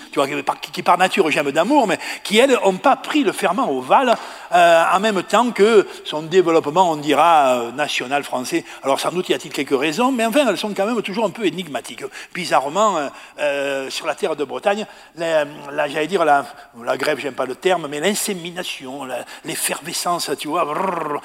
qui par nature j'aime d'amour, mais qui, elles, n'ont pas pris le ferment ovale euh, en même temps que son développement, on dira, euh, national français. Alors sans doute y a-t-il quelques raisons, mais enfin elles sont quand même toujours un peu énigmatiques. Bizarrement, euh, sur la terre de Bretagne, la, j'allais dire la, la grève, j'aime pas le terme, mais l'insémination, l'effervescence, tu vois,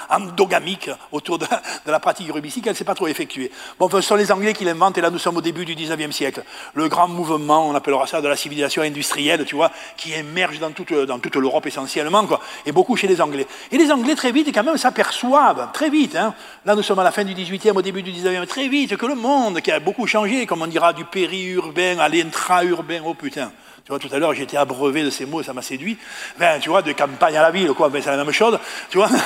endogamique autour de, la pratique rubistique, elle ne s'est pas trop effectuée. Bon, ce sont les Anglais qui l'inventent, et là nous sommes au début du 19e siècle. Le grand mouvement, on appellera ça de la civilisation industrielle, tu vois, qui émerge dans toute, dans toute l'Europe essentiellement, quoi, et beaucoup chez les Anglais. Et les Anglais, très vite, quand même, s'aperçoivent, très vite, hein, là nous sommes à la fin du 18e, au début du 19e, très vite, que le monde, qui a beaucoup changé, comme on dira, du périurbain à l'intra-urbain, oh putain. Tu vois, tout à l'heure, j'étais abreuvé de ces mots, ça m'a séduit. Ben, tu vois, de campagne à la ville, quoi, ben, c'est la même chose. Tu vois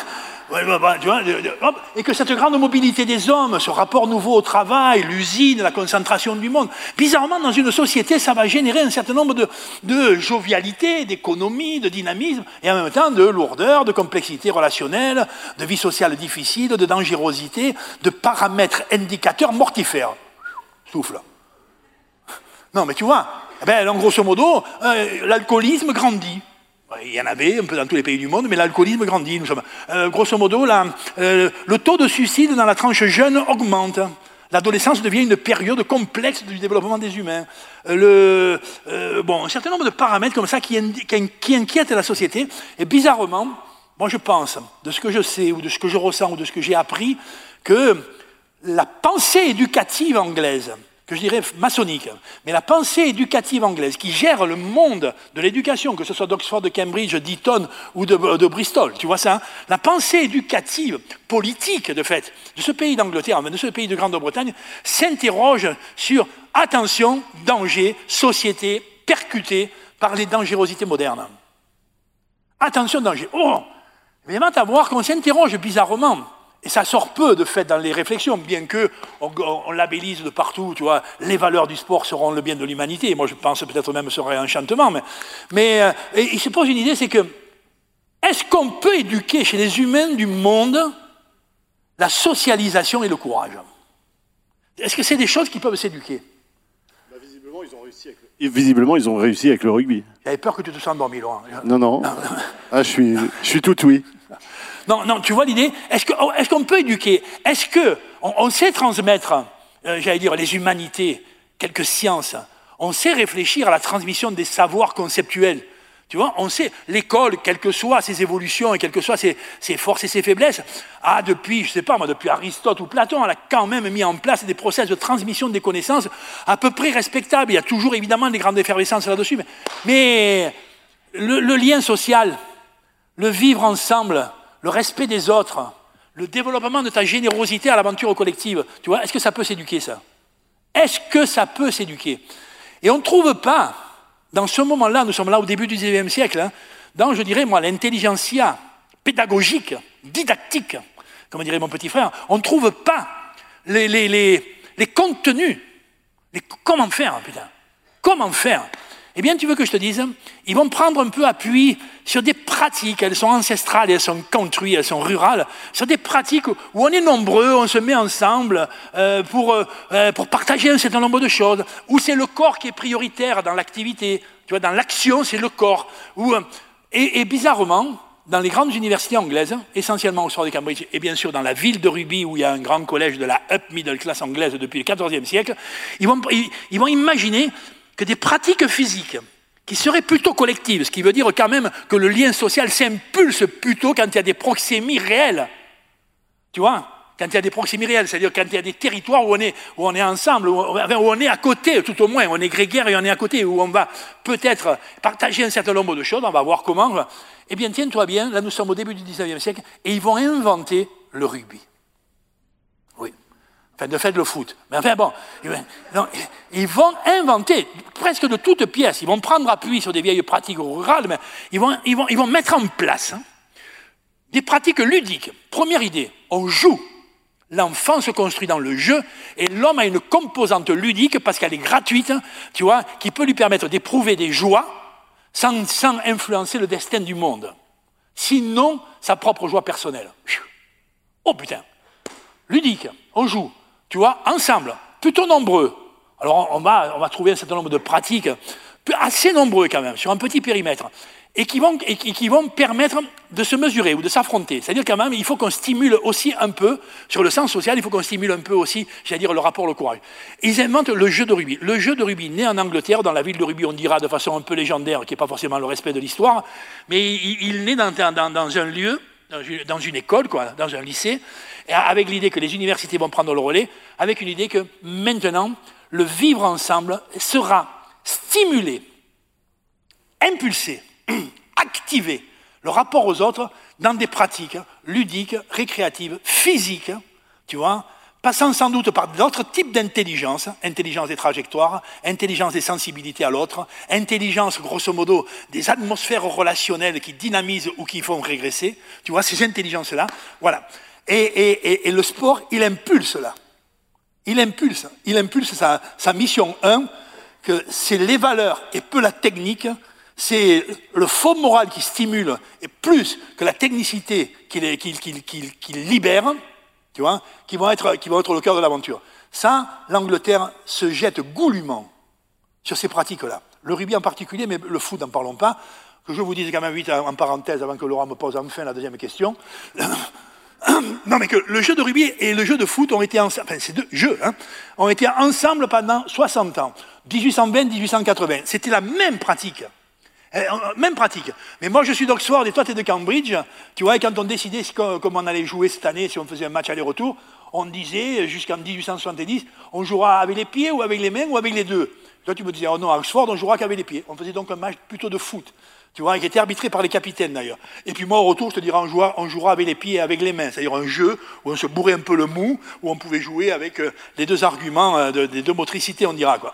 et que cette grande mobilité des hommes, ce rapport nouveau au travail, l'usine, la concentration du monde, bizarrement, dans une société, ça va générer un certain nombre de, de jovialité, d'économie, de dynamisme, et en même temps de lourdeur, de complexité relationnelle, de vie sociale difficile, de dangerosité, de paramètres indicateurs mortifères. Souffle. Non, mais tu vois, eh ben, en grosso modo, euh, l'alcoolisme grandit. Il y en avait un peu dans tous les pays du monde, mais l'alcoolisme grandit. Nous sommes, euh, grosso modo, euh, le taux de suicide dans la tranche jeune augmente. L'adolescence devient une période complexe du développement des humains. Le, bon, un certain nombre de paramètres comme ça qui, qui, inquiètent la société. Et bizarrement, moi je pense, de ce que je sais, ou de ce que je ressens, ou de ce que j'ai appris, que la pensée éducative anglaise, que je dirais maçonnique, mais la pensée éducative anglaise qui gère le monde de l'éducation, que ce soit d'Oxford, de Cambridge, d'Eton ou de, Bristol, tu vois ça hein, La pensée éducative, politique de fait, de ce pays d'Angleterre, de ce pays de Grande-Bretagne, s'interroge sur attention, danger, société percutée par les dangerosités modernes. Attention, danger. Oh Évidemment, à voir qu'on s'interroge bizarrement et ça sort peu de fait dans les réflexions, bien que on, labellise de partout, tu vois, les valeurs du sport seront le bien de l'humanité. Moi, je pense peut-être même serait un enchantement. Mais, mais euh, il se pose une idée, c'est que est-ce qu'on peut éduquer chez les humains du monde la socialisation et le courage? Est-ce que c'est des choses qui peuvent s'éduquer? Bah, visiblement, ils ont réussi avec le... visiblement, ils ont réussi avec le rugby. J'avais peur que tu te sens endormi, Laurent. Non, non. ah, je suis, je suis tout oui. Non, tu vois l'idée? Est-ce qu'on est peut éduquer? Est-ce qu'on on sait transmettre, euh, j'allais dire, les humanités, quelques sciences? On sait réfléchir à la transmission des savoirs conceptuels. Tu vois, on sait, l'école, quelles que soient ses évolutions et quelles que soient ses, forces et ses faiblesses, a depuis, je sais pas moi, depuis Aristote ou Platon, elle a quand même mis en place des process de transmission des connaissances à peu près respectables. Il y a toujours évidemment des grandes effervescences là-dessus, mais, le lien social, le vivre ensemble, le respect des autres, le développement de ta générosité à l'aventure collective, tu vois, est-ce que ça peut s'éduquer ça? Est-ce que ça peut s'éduquer? Et on ne trouve pas, dans ce moment-là, nous sommes là au début du XIXe siècle, hein, dans, je dirais, moi, l'intelligentsia pédagogique, didactique, comme dirait mon petit frère, on ne trouve pas les, les, les, les contenus. Les, comment faire, putain? Comment faire? Eh bien, tu veux que je te dise Ils vont prendre un peu appui sur des pratiques, elles sont ancestrales, elles sont country, elles sont rurales, sur des pratiques où on est nombreux, on se met ensemble euh, pour, euh, euh, pour partager un certain nombre de choses, où c'est le corps qui est prioritaire dans l'activité, tu vois, dans l'action, c'est le corps. Et, bizarrement, dans les grandes universités anglaises, essentiellement au soir de Cambridge, et bien sûr dans la ville de Ruby, où il y a un grand collège de la up middle class anglaise depuis le XIVe siècle, ils vont imaginer que des pratiques physiques qui seraient plutôt collectives, ce qui veut dire quand même que le lien social s'impulse plutôt quand il y a des proxémies réelles. Tu vois quand il y a des proximités réelles, c'est-à-dire quand il y a des territoires où on est, où on est ensemble, où on, est à côté, tout au moins, on est grégaire et on est à côté, où on va peut-être partager un certain nombre de choses, on va voir comment. Eh bien, tiens-toi bien, là nous sommes au début du 19e siècle, et ils vont inventer le rugby. Enfin, de fait, le foot. Mais enfin, bon, ils vont inventer presque de toutes pièces. Ils vont prendre appui sur des vieilles pratiques rurales, mais ils vont, ils vont, ils vont mettre en place hein, des pratiques ludiques. Première idée, on joue L'enfant se construit dans le jeu et l'homme a une composante ludique parce qu'elle est gratuite, tu vois, qui peut lui permettre d'éprouver des joies sans, sans, influencer le destin du monde. Sinon, sa propre joie personnelle. Oh putain, ludique, on joue, tu vois, ensemble, plutôt nombreux. Alors on va, on va trouver un certain nombre de pratiques, assez nombreux quand même, sur un petit périmètre et qui, vont, et qui vont permettre de se mesurer ou de s'affronter. C'est-à-dire quand même, il faut qu'on stimule aussi un peu, sur le sens social, il faut qu'on stimule un peu aussi, j'allais dire, le rapport au courage. Ils inventent le jeu de rugby. Le jeu de rugby, né en Angleterre, dans la ville de rugby, on dira de façon un peu légendaire, qui n'est pas forcément le respect de l'histoire, mais il, naît dans, dans, dans, un lieu, dans une école, quoi, dans un lycée, avec l'idée que les universités vont prendre le relais, avec une idée que maintenant, le vivre ensemble sera stimulé, impulsé, activer le rapport aux autres dans des pratiques ludiques, récréatives, physiques, tu vois, passant sans doute par d'autres types d'intelligence, intelligence des trajectoires, intelligence des sensibilités à l'autre, intelligence, grosso modo, des atmosphères relationnelles qui dynamisent ou qui font régresser, tu vois, ces intelligences-là, voilà. Et, le sport, il impulse là. Il impulse, il impulse sa, sa mission 1, que c'est les valeurs et peu la technique c'est le faux moral qui stimule, et plus que la technicité qui libère, qui vont être, qui vont être le cœur de l'aventure. Ça, l'Angleterre se jette goulûment sur ces pratiques-là. Le rugby en particulier, mais le foot, n'en parlons pas. Que je vous dise quand même vite en parenthèse, avant que Laurent me pose enfin la deuxième question. non, mais que le jeu de rugby et le jeu de foot ont été ensemble, hein, ont été ensemble pendant 60 ans, 1820-1880. C'était la même pratique. Eh, même pratique. Mais moi, je suis d'Oxford et toi, tu es de Cambridge. Tu vois, quand on décidait comment on allait jouer cette année, si on faisait un match aller-retour, on disait, jusqu'en 1870, on jouera avec les pieds ou avec les mains ou avec les deux. Toi, tu me disais, oh non, à Oxford, on jouera qu'avec les pieds. On faisait donc un match plutôt de foot. Tu vois, qui était arbitré par les capitaines d'ailleurs. Et puis moi, au retour, je te dirais, on jouera, avec les pieds et avec les mains. C'est-à-dire un jeu où on se bourrait un peu le mou, où on pouvait jouer avec euh, les deux arguments, euh, des deux motricités, on dira. Quoi.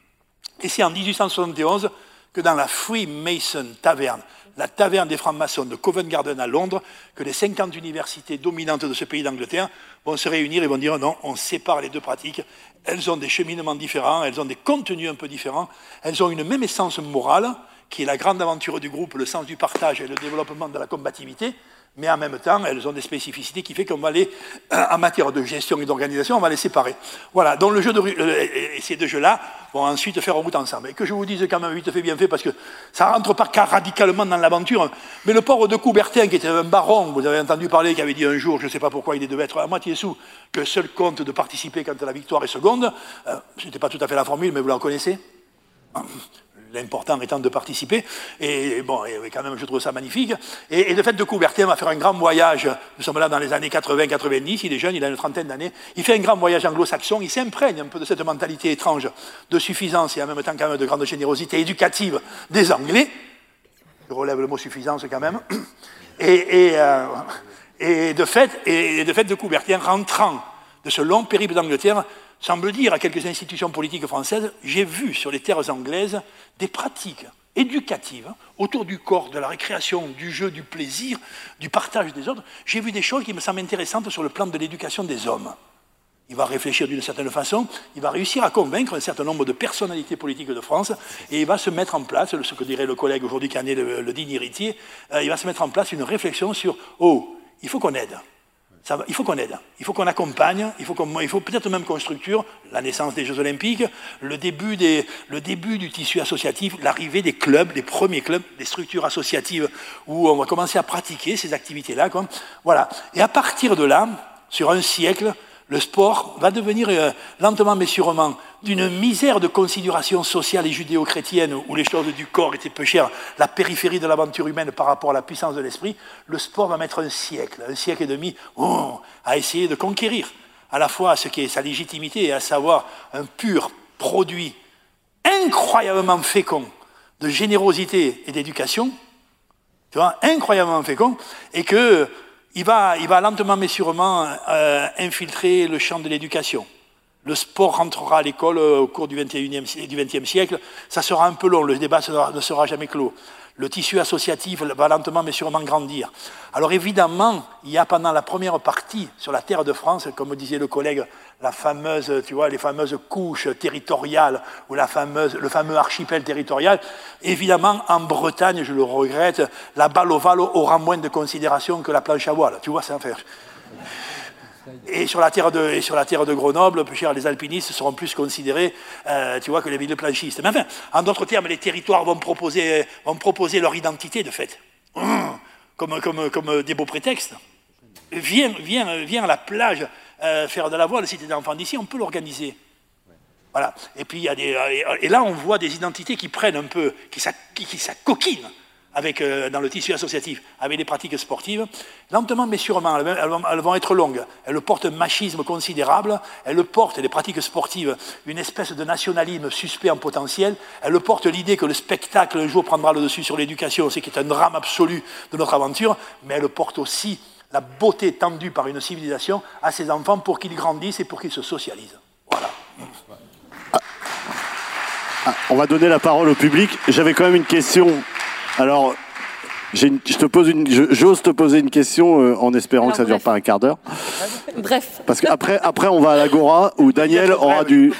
Et c'est en 1871 que dans la Freemason Taverne, la taverne des francs-maçons de Covent Garden à Londres, que les 50 universités dominantes de ce pays d'Angleterre vont se réunir et vont dire non, on sépare les deux pratiques. Elles ont des cheminements différents, elles ont des contenus un peu différents, elles ont une même essence morale, qui est la grande aventure du groupe, le sens du partage et le développement de la combativité, mais en même temps, elles ont des spécificités qui fait qu'on va les, euh, en matière de gestion et d'organisation, on va les séparer. Voilà, donc le jeu de euh, ces deux jeux-là vont ensuite faire route ensemble. Et que je vous dise quand même vite fait bien fait, parce que ça rentre pas radicalement dans l'aventure, mais le port de Coubertin, qui était un baron, vous avez entendu parler, qui avait dit un jour, je ne sais pas pourquoi il devait être à moitié sous, que seul compte de participer quand la victoire est seconde, euh, ce n'était pas tout à fait la formule, mais vous la connaissez? L'important étant de participer. Et bon, et quand même, je trouve ça magnifique. Et, le fait de Coubertin va faire un grand voyage. Nous sommes là dans les années 80-90. Il est jeune, il a une trentaine d'années. Il fait un grand voyage anglo-saxon. Il s'imprègne un peu de cette mentalité étrange de suffisance et en même temps quand même de grande générosité éducative des Anglais. Je relève le mot suffisance quand même. Et, euh, et de, fait, et de fait, de Coubertin rentrant de ce long périple d'Angleterre semble dire à quelques institutions politiques françaises, j'ai vu sur les terres anglaises des pratiques éducatives autour du corps, de la récréation, du jeu, du plaisir, du partage des autres. J'ai vu des choses qui me semblent intéressantes sur le plan de l'éducation des hommes. Il va réfléchir d'une certaine façon, il va réussir à convaincre un certain nombre de personnalités politiques de France et il va se mettre en place, ce que dirait le collègue aujourd'hui qui en est le, digne héritier, euh, il va se mettre en place une réflexion sur, oh, il faut qu'on aide il faut qu'on aide, il faut qu'on accompagne, il faut, peut-être même qu'on structure la naissance des Jeux Olympiques, le début, des, le début du tissu associatif, l'arrivée des clubs, des premiers clubs, des structures associatives où on va commencer à pratiquer ces activités-là. Voilà. Et à partir de là, sur un siècle, Le sport va devenir euh, lentement mais sûrement d'une misère de considération sociale et judéo-chrétienne où les choses du corps étaient peu chères, la périphérie de l'aventure humaine par rapport à la puissance de l'esprit. Le sport va mettre un siècle, un siècle et demi oh, à essayer de conquérir à la fois ce qui est sa légitimité et à savoir un pur produit incroyablement fécond de générosité et d'éducation, tu vois, incroyablement fécond, et que il va, il va lentement mais sûrement euh, infiltrer le champ de l'éducation. Le sport rentrera à l'école euh, au cours du XXe siècle. Ça sera un peu long, le débat ne sera jamais clos le tissu associatif va lentement mais sûrement grandir. Alors évidemment, il y a pendant la première partie sur la terre de France, comme disait le collègue, la fameuse, tu vois, les fameuses couches territoriales ou le fameux archipel territorial. Évidemment, en Bretagne, je le regrette, la balle ovale aura moins de considération que la planche à voile. Tu vois, c'est un. Et sur la terre de, et sur la terre de Grenoble, plus cher, les alpinistes seront plus considérés, euh, tu vois, que les villes planchistes. Mais enfin, en d'autres termes, les territoires vont proposer, vont proposer leur identité, de fait, comme, comme, comme des beaux prétextes. Viens, viens, viens à la plage euh, faire de la voile si tu es d'ici, on peut l'organiser. Voilà. Et puis, y a des, et là, on voit des identités qui prennent un peu, qui, qui, qui s'acoquinent avec, euh, dans le tissu associatif avec les pratiques sportives, lentement mais sûrement, elles, vont être longues. Elles portent un machisme considérable, elles portent les pratiques sportives une espèce de nationalisme suspect en potentiel, elles portent l'idée que le spectacle un jour prendra le dessus sur l'éducation, ce qui est un drame absolu de notre aventure, mais elles portent aussi la beauté tendue par une civilisation à ses enfants pour qu'ils grandissent et pour qu'ils se socialisent. Voilà. Ah, on va donner la parole au public. J'avais quand même une question alors, je te pose une, j'ose te poser une question euh, en espérant que ça ne dure pas un quart d'heure. Bref. Parce qu'après, après, on va à l'agora où Daniel aura du,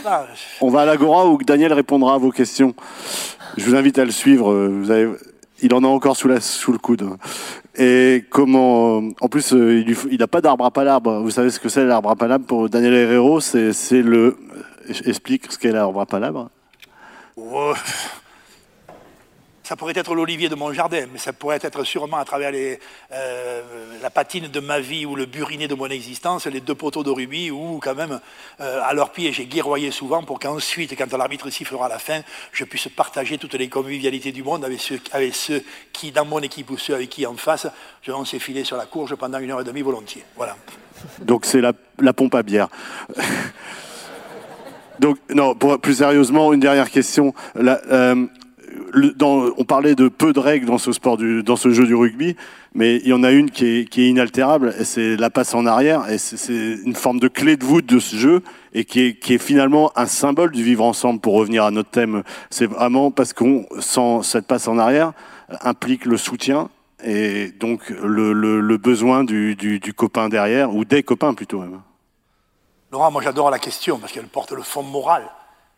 on va à l'agora où Daniel répondra à vos questions. Je vous invite à le suivre. Vous avez, il en a encore sous, la, sous le coude. Et comment, en plus, euh, il n'a pas d'arbre à palabre. Vous savez ce que c'est l'arbre à palabre pour Daniel Herrero C'est, c'est le, explique ce qu'est l'arbre à palabre. Ça pourrait être l'olivier de mon jardin, mais ça pourrait être sûrement à travers euh, la patine de ma vie ou le buriné de mon existence, les deux poteaux de rubis, ou quand même euh, à leurs pieds j'ai guerroyé souvent pour qu'ensuite, quand l'arbitre sifflera la fin, je puisse partager toutes les convivialités du monde avec ceux, avec ceux qui, dans mon équipe ou ceux avec qui en face, je s'est filé sur la courge pendant une heure et demie volontiers. Voilà. Donc c'est la, la pompe à bière. Donc, non, pour, plus sérieusement, une dernière question. Euh, on parlait de peu de règles dans ce sport, dans ce jeu du rugby, mais il y en a une qui est, inaltérable, et c'est la passe en arrière, et c'est une forme de clé de voûte de ce jeu, et qui est, finalement un symbole du vivre ensemble. Pour revenir à notre thème, c'est vraiment parce qu'on sans cette passe en arrière implique le soutien et donc le, besoin du, copain derrière ou des copains plutôt même. Laurent, moi j'adore la question parce qu'elle porte le fond moral.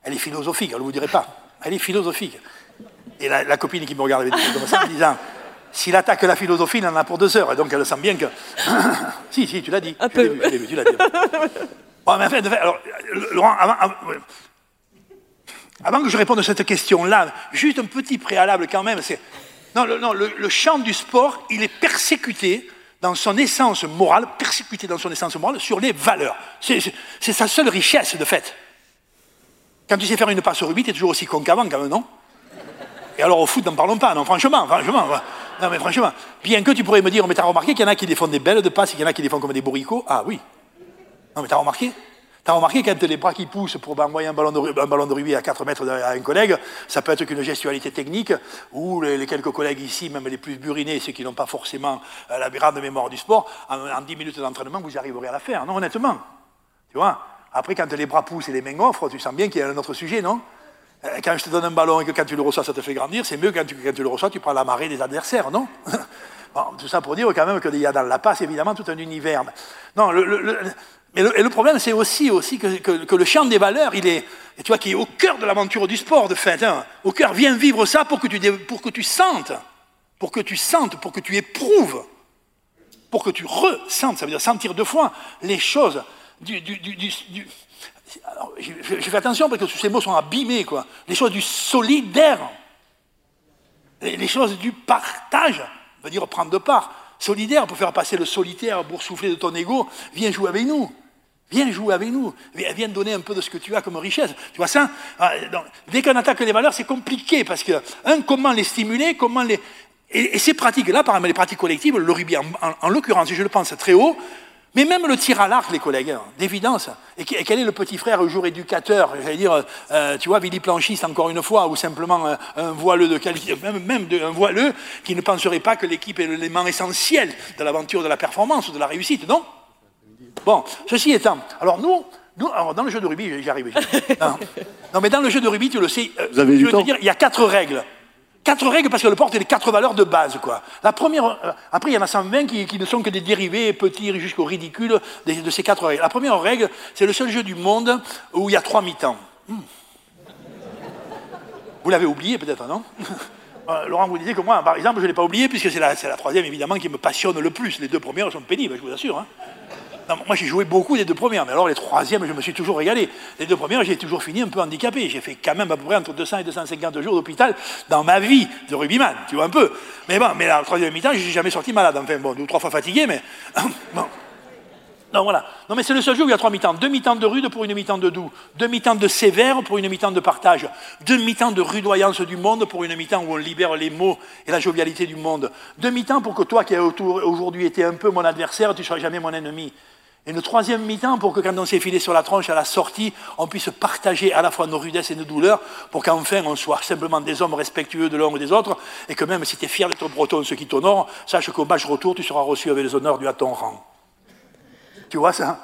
Elle est philosophique, elle ne vous dirait pas. Elle est philosophique. Et la, copine qui me regardait comme ça, en disant S'il attaque la philosophie, il en a pour deux heures. Et donc elle sent bien que. si, si, tu l'as dit. Un peu. tu l'as dit. bon, mais en fait, alors, Laurent, avant, que je réponde à cette question-là, juste un petit préalable quand même. C'est, non, le, non le, champ du sport, il est persécuté dans son essence morale, persécuté dans son essence morale sur les valeurs. C'est, sa seule richesse, de fait. Quand tu sais faire une passe au rugby, tu es toujours aussi con qu'avant, quand même, non? Et alors au foot, n'en parlons pas, non, franchement, franchement. Non, mais franchement, bien que tu pourrais me dire, mais t'as remarqué qu'il y en a qui défendent des belles de passe et qu'il y en a qui défendent comme des bourricots. Ah oui. Non, mais t'as remarqué? T'as remarqué quand les bras qui poussent pour envoyer un ballon de, un à 4 mètres à un collègue, ça peut être qu'une gestualité technique, ou les, quelques collègues ici, même les plus burinés, ceux qui n'ont pas forcément euh, la grande mémoire du sport, en, 10 minutes d'entraînement, vous arriverez à la faire, non, honnêtement. Tu vois? Après, quand les bras poussent et les mains offrent, tu sens bien qu'il y a un autre sujet, non? Quand je te donne un ballon et que quand tu le reçois, ça te fait grandir, c'est mieux tu, quand tu le reçois, tu prends la marée des adversaires, non Tout ça pour dire quand même qu'il y a dans la passe, évidemment, tout un univers. Non, le, mais et le problème, c'est aussi, aussi que, le champ des valeurs, il est, tu vois, qui est au cœur de l'aventure du sport, de fait. Hein. Au cœur, viens vivre ça pour que, tu, pour que tu sentes, pour que tu sentes, pour que tu éprouves, pour que tu ressentes, ça veut dire sentir deux fois les choses du, du, du alors, je, fais attention parce que ces mots sont abîmés, quoi. Les choses du solidaire, les, choses du partage, veut dire prendre de part. Solidaire, pour faire passer le solitaire, pour souffler de ton ego, viens jouer avec nous. Viens jouer avec nous. Viens donner un peu de ce que tu as comme richesse. Tu vois ça? Ah, Dès qu'on attaque les valeurs, c'est compliqué parce que, un, comment les stimuler, comment les. Et, ces pratiques-là, par exemple, les pratiques collectives, le rugby en, en l'occurrence, je le pense très haut, mais même le tir à l'arc, les collègues, hein, d'évidence. Et quel est le petit frère, le jour éducateur J'allais dire, euh, tu vois, Willy Planchiste, encore une fois, ou simplement euh, un voileux de qualité, même, même un voileux qui ne penserait pas que l'équipe est l'élément essentiel de l'aventure, de la performance ou de la réussite, non? Bon, ceci étant, alors nous, nous alors dans le jeu de rugby, j'y arrive. Non. non, mais dans le jeu de rugby, tu le sais, Vous avez je du veux te dire, il y a quatre règles. Quatre règles parce qu'elle porte les quatre valeurs de base. Quoi. La première, euh, après, il y en a 120 qui, qui ne sont que des dérivés petits jusqu'au ridicule de, ces quatre règles. La première règle, c'est le seul jeu du monde où il y a trois mi-temps. Hmm. Vous l'avez oublié peut-être, non? Euh, Laurent, vous disiez que moi, par exemple, je ne l'ai pas oublié, puisque c'est la, c'est la troisième, évidemment, qui me passionne le plus. Les deux premières sont pénibles, je vous assure. hein. Moi, j'ai joué beaucoup des deux premières, mais alors les troisièmes, je me suis toujours régalé. Les deux premières, j'ai toujours fini un peu handicapé. J'ai fait quand même à peu près entre 200 et 250 jours d'hôpital dans ma vie de rugbyman, tu vois un peu. Mais bon, mais la troisième mi-temps, je suis jamais sorti malade. Enfin, bon, deux ou trois fois fatigué, mais bon. Non, voilà. Non, mais c'est le seul jeu où il y a trois mi-temps. Deux mi-temps de rude pour une mi-temps de doux. Deux mi-temps de sévère pour une mi-temps de partage. Deux mi-temps de rudoyance du monde pour une mi-temps où on libère les mots et la jovialité du monde. Deux mi-temps pour que toi, qui as aujourd'hui été un peu mon adversaire, tu ne seras jamais mon ennemi. Et une troisième mi-temps pour que quand on s'est filé sur la tronche à la sortie, on puisse partager à la fois nos rudesses et nos douleurs pour qu'enfin on soit simplement des hommes respectueux de l'un ou des autres et que même si tu es fier d'être breton, ceux qui t'honorent, sache qu'au match retour, tu seras reçu avec les honneurs dus à ton rang. Tu vois ça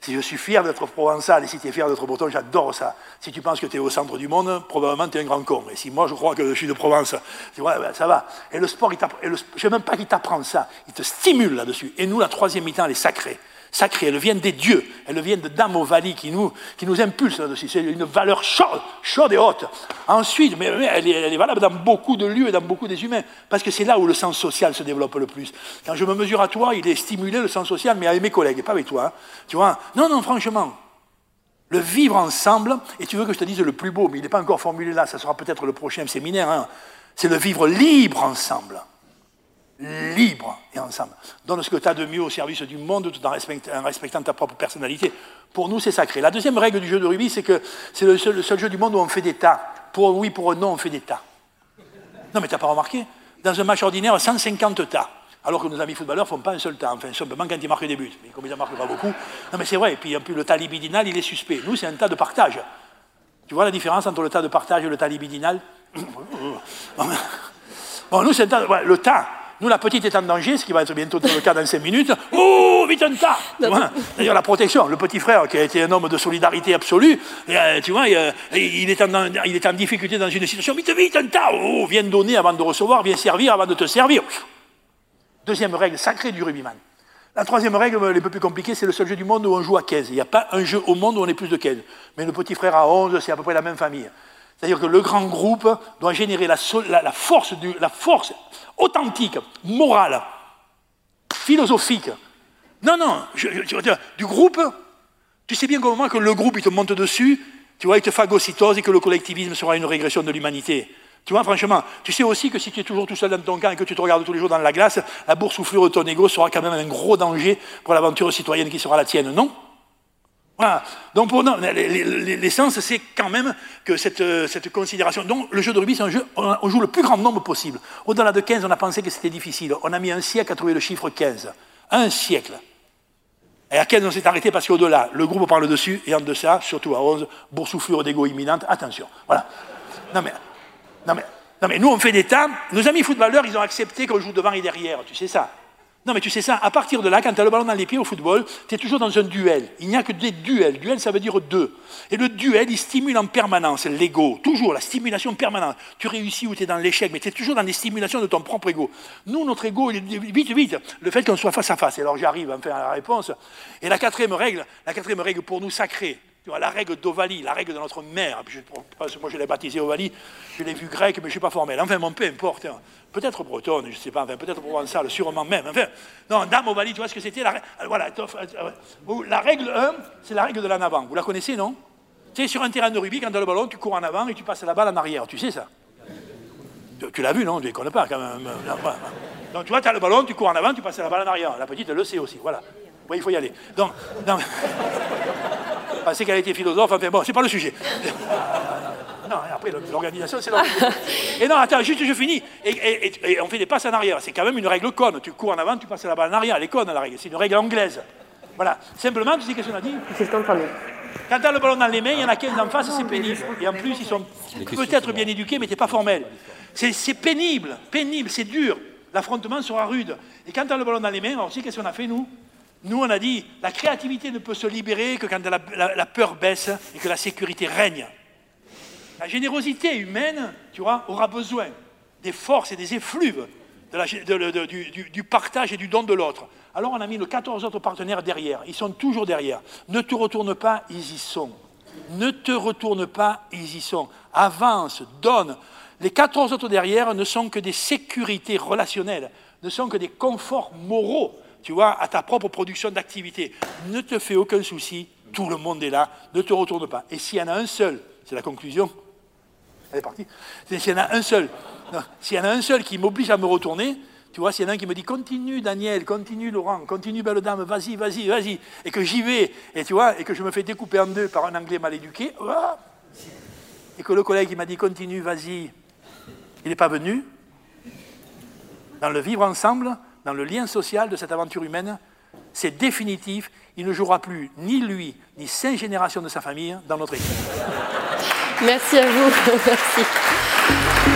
Si je suis fier d'être provençal et si tu es fier d'être breton, j'adore ça. Si tu penses que tu es au centre du monde, probablement tu es un grand con. Et si moi je crois que je suis de Provence, tu vois, ben, ça va. Et le sport, et le je ne sais même pas qu'il t'apprend ça, il te stimule là-dessus. Et nous, la troisième mi-temps, elle est sacrée. Sacrée, elle vient des dieux, elle vient de Dame Ovalie qui nous, qui nous impulse là-dessus. C'est une valeur chaude, chaude et haute. Ensuite, mais, mais elle, est, elle est valable dans beaucoup de lieux et dans beaucoup des humains, parce que c'est là où le sens social se développe le plus. Quand je me mesure à toi, il est stimulé le sens social, mais avec mes collègues, pas avec toi. hein. Tu vois? Non, non, franchement, le vivre ensemble, et tu veux que je te dise le plus beau, mais il n'est pas encore formulé là, ça sera peut-être le prochain séminaire, hein, c'est le vivre libre ensemble. Libre et ensemble. Donne ce que tu as de mieux au service du monde tout en respectant, en ta propre personnalité. Pour nous, c'est sacré. La deuxième règle du jeu de rugby, c'est que c'est le seul, jeu du monde où on fait des tas. Pour oui, pour non, on fait des tas. Non, mais tu n'as pas remarqué? Dans un match ordinaire, 150 tas. Alors que nos amis footballeurs font pas un seul tas. Enfin, simplement quand ils marquent des buts. Mais comme ils n'en marquent pas beaucoup. Non, mais c'est vrai. Et puis, en le tas libidinal, il est suspect. Nous, c'est un tas de partage. Tu vois la différence entre le tas de partage et le tas libidinal? Bon, nous, c'est tas. le tas. Nous, la petite est en danger, ce qui va être bientôt le cas dans 5 minutes. Oh, vite un tas D'ailleurs, la protection. Le petit frère, qui a été un homme de solidarité absolue, euh, tu vois, il, euh, il est en, il est en difficulté dans une situation. Vite, vite, un tas Oh, viens donner avant de recevoir, viens servir avant de te servir. Deuxième règle sacrée du rugbyman. La troisième règle, elle est un peu plus compliquée, c'est le seul jeu du monde où on joue à 15. Il n'y a pas un jeu au monde où on est plus de 15. Mais le petit frère à 11, c'est à peu près la même famille. C'est-à-dire que le grand groupe doit générer la, force, authentique, morale, philosophique. Non, non, du groupe, tu sais bien qu'au moment que le groupe il te monte dessus, tu vois, il te phagocytose et que le collectivisme sera une régression de l'humanité. Tu vois, franchement, tu sais aussi que si tu es toujours tout seul dans ton camp et que tu te regardes tous les jours dans la glace, la boursouflure de ton ego sera quand même un gros danger pour l'aventure citoyenne qui sera la tienne, non? Voilà. Donc, pour, l'essence, c'est quand même que cette, euh, cette considération. Donc, le jeu de rugby, c'est un jeu, on, joue le plus grand nombre possible. Au-delà de 15, on a pensé que c'était difficile. On a mis un siècle à trouver le chiffre 15. Un siècle. Et à 15, on s'est arrêté parce qu'au-delà, le groupe parle dessus, et en deçà, surtout à 11, boursouflure d'égo imminente. Attention. Voilà. Non, mais, non, mais, non, mais nous, on fait des tas. Nos amis footballeurs, ils ont accepté qu'on joue devant et derrière. Tu sais ça non, mais tu sais ça, à partir de là, quand tu as le ballon dans les pieds au football, tu es toujours dans un duel. Il n'y a que des duels. Duel, ça veut dire deux. Et le duel, il stimule en permanence l'ego. Toujours, la stimulation permanente. Tu réussis ou tu es dans l'échec, mais tu es toujours dans des stimulations de ton propre ego. Nous, notre ego, il est vite, vite. Le fait qu'on soit face à face. Et alors, j'arrive enfin à la réponse. Et la quatrième règle, la quatrième règle pour nous sacrée, la règle d'Ovalie, la règle de notre mère. Je moi, je l'ai baptisée Ovalie, je l'ai vu grec, mais je ne suis pas formel. Enfin, bon, peu importe. hein. Peut-être bretonne, je ne sais pas, enfin, peut-être provençal, sûrement même. Enfin, non, Dame Ovalie, tu vois ce que c'était la, euh, voilà, euh, euh, la règle 1, c'est la règle de l'en avant. Vous la connaissez, non? Tu sais, sur un terrain de rugby, quand tu as le ballon, tu cours en avant et tu passes la balle en arrière. Tu sais ça? Tu, l'as vu, non? Tu ne connais pas quand même. Donc, tu vois, tu as le ballon, tu cours en avant, tu passes la balle en arrière. La petite, elle le sait aussi, voilà. Oui, il faut y aller. Donc. c'est qu'elle était philosophe, enfin bon, c'est pas le sujet. Non, après, l'organisation, c'est l'organisation. Et non, attends, juste, je finis. Et, on fait des passes en arrière. C'est quand même une règle conne. Tu cours en avant, tu passes la balle en arrière. Elle est conne, la règle. C'est une règle anglaise. Voilà. Simplement, tu sais qu'est-ce qu'on a dit? C'est le temps de parler. Quand tu as le ballon dans les mains, il y en a 15 en face, c'est pénible. Et en plus, ils sont peut-être bien éduqués, mais tu pas formel. C'est pénible, pénible, c'est dur. L'affrontement sera rude. Et quand tu as le ballon dans les mains, tu sais qu'est-ce qu'on a fait, nous? Nous, on a dit, la créativité ne peut se libérer que quand la, peur baisse et que la sécurité règne. La générosité humaine, tu vois, aura besoin des forces et des effluves du, partage et du don de l'autre. Alors on a mis les 14 autres partenaires derrière. Ils sont toujours derrière. Ne te retourne pas, ils y sont. Ne te retourne pas, ils y sont. Avance, donne. Les 14 autres derrière ne sont que des sécurités relationnelles, ne sont que des conforts moraux, tu vois, à ta propre production d'activité. Ne te fais aucun souci, tout le monde est là, ne te retourne pas. Et s'il y en a un seul, c'est la conclusion, elle est partie, s'il y en a un seul, s'il y en a un seul qui m'oblige à me retourner, tu vois, s'il y en a un qui me dit continue Daniel, continue Laurent, continue belle dame, vas-y, vas-y, vas-y, et que j'y vais, et tu vois, et que je me fais découper en deux par un anglais mal éduqué, et que le collègue m'a dit continue, vas-y, il n'est pas venu. Dans le vivre ensemble, dans le lien social de cette aventure humaine, c'est définitif, il ne jouera plus ni lui, ni cinq générations de sa famille dans notre équipe. Merci à vous. Merci.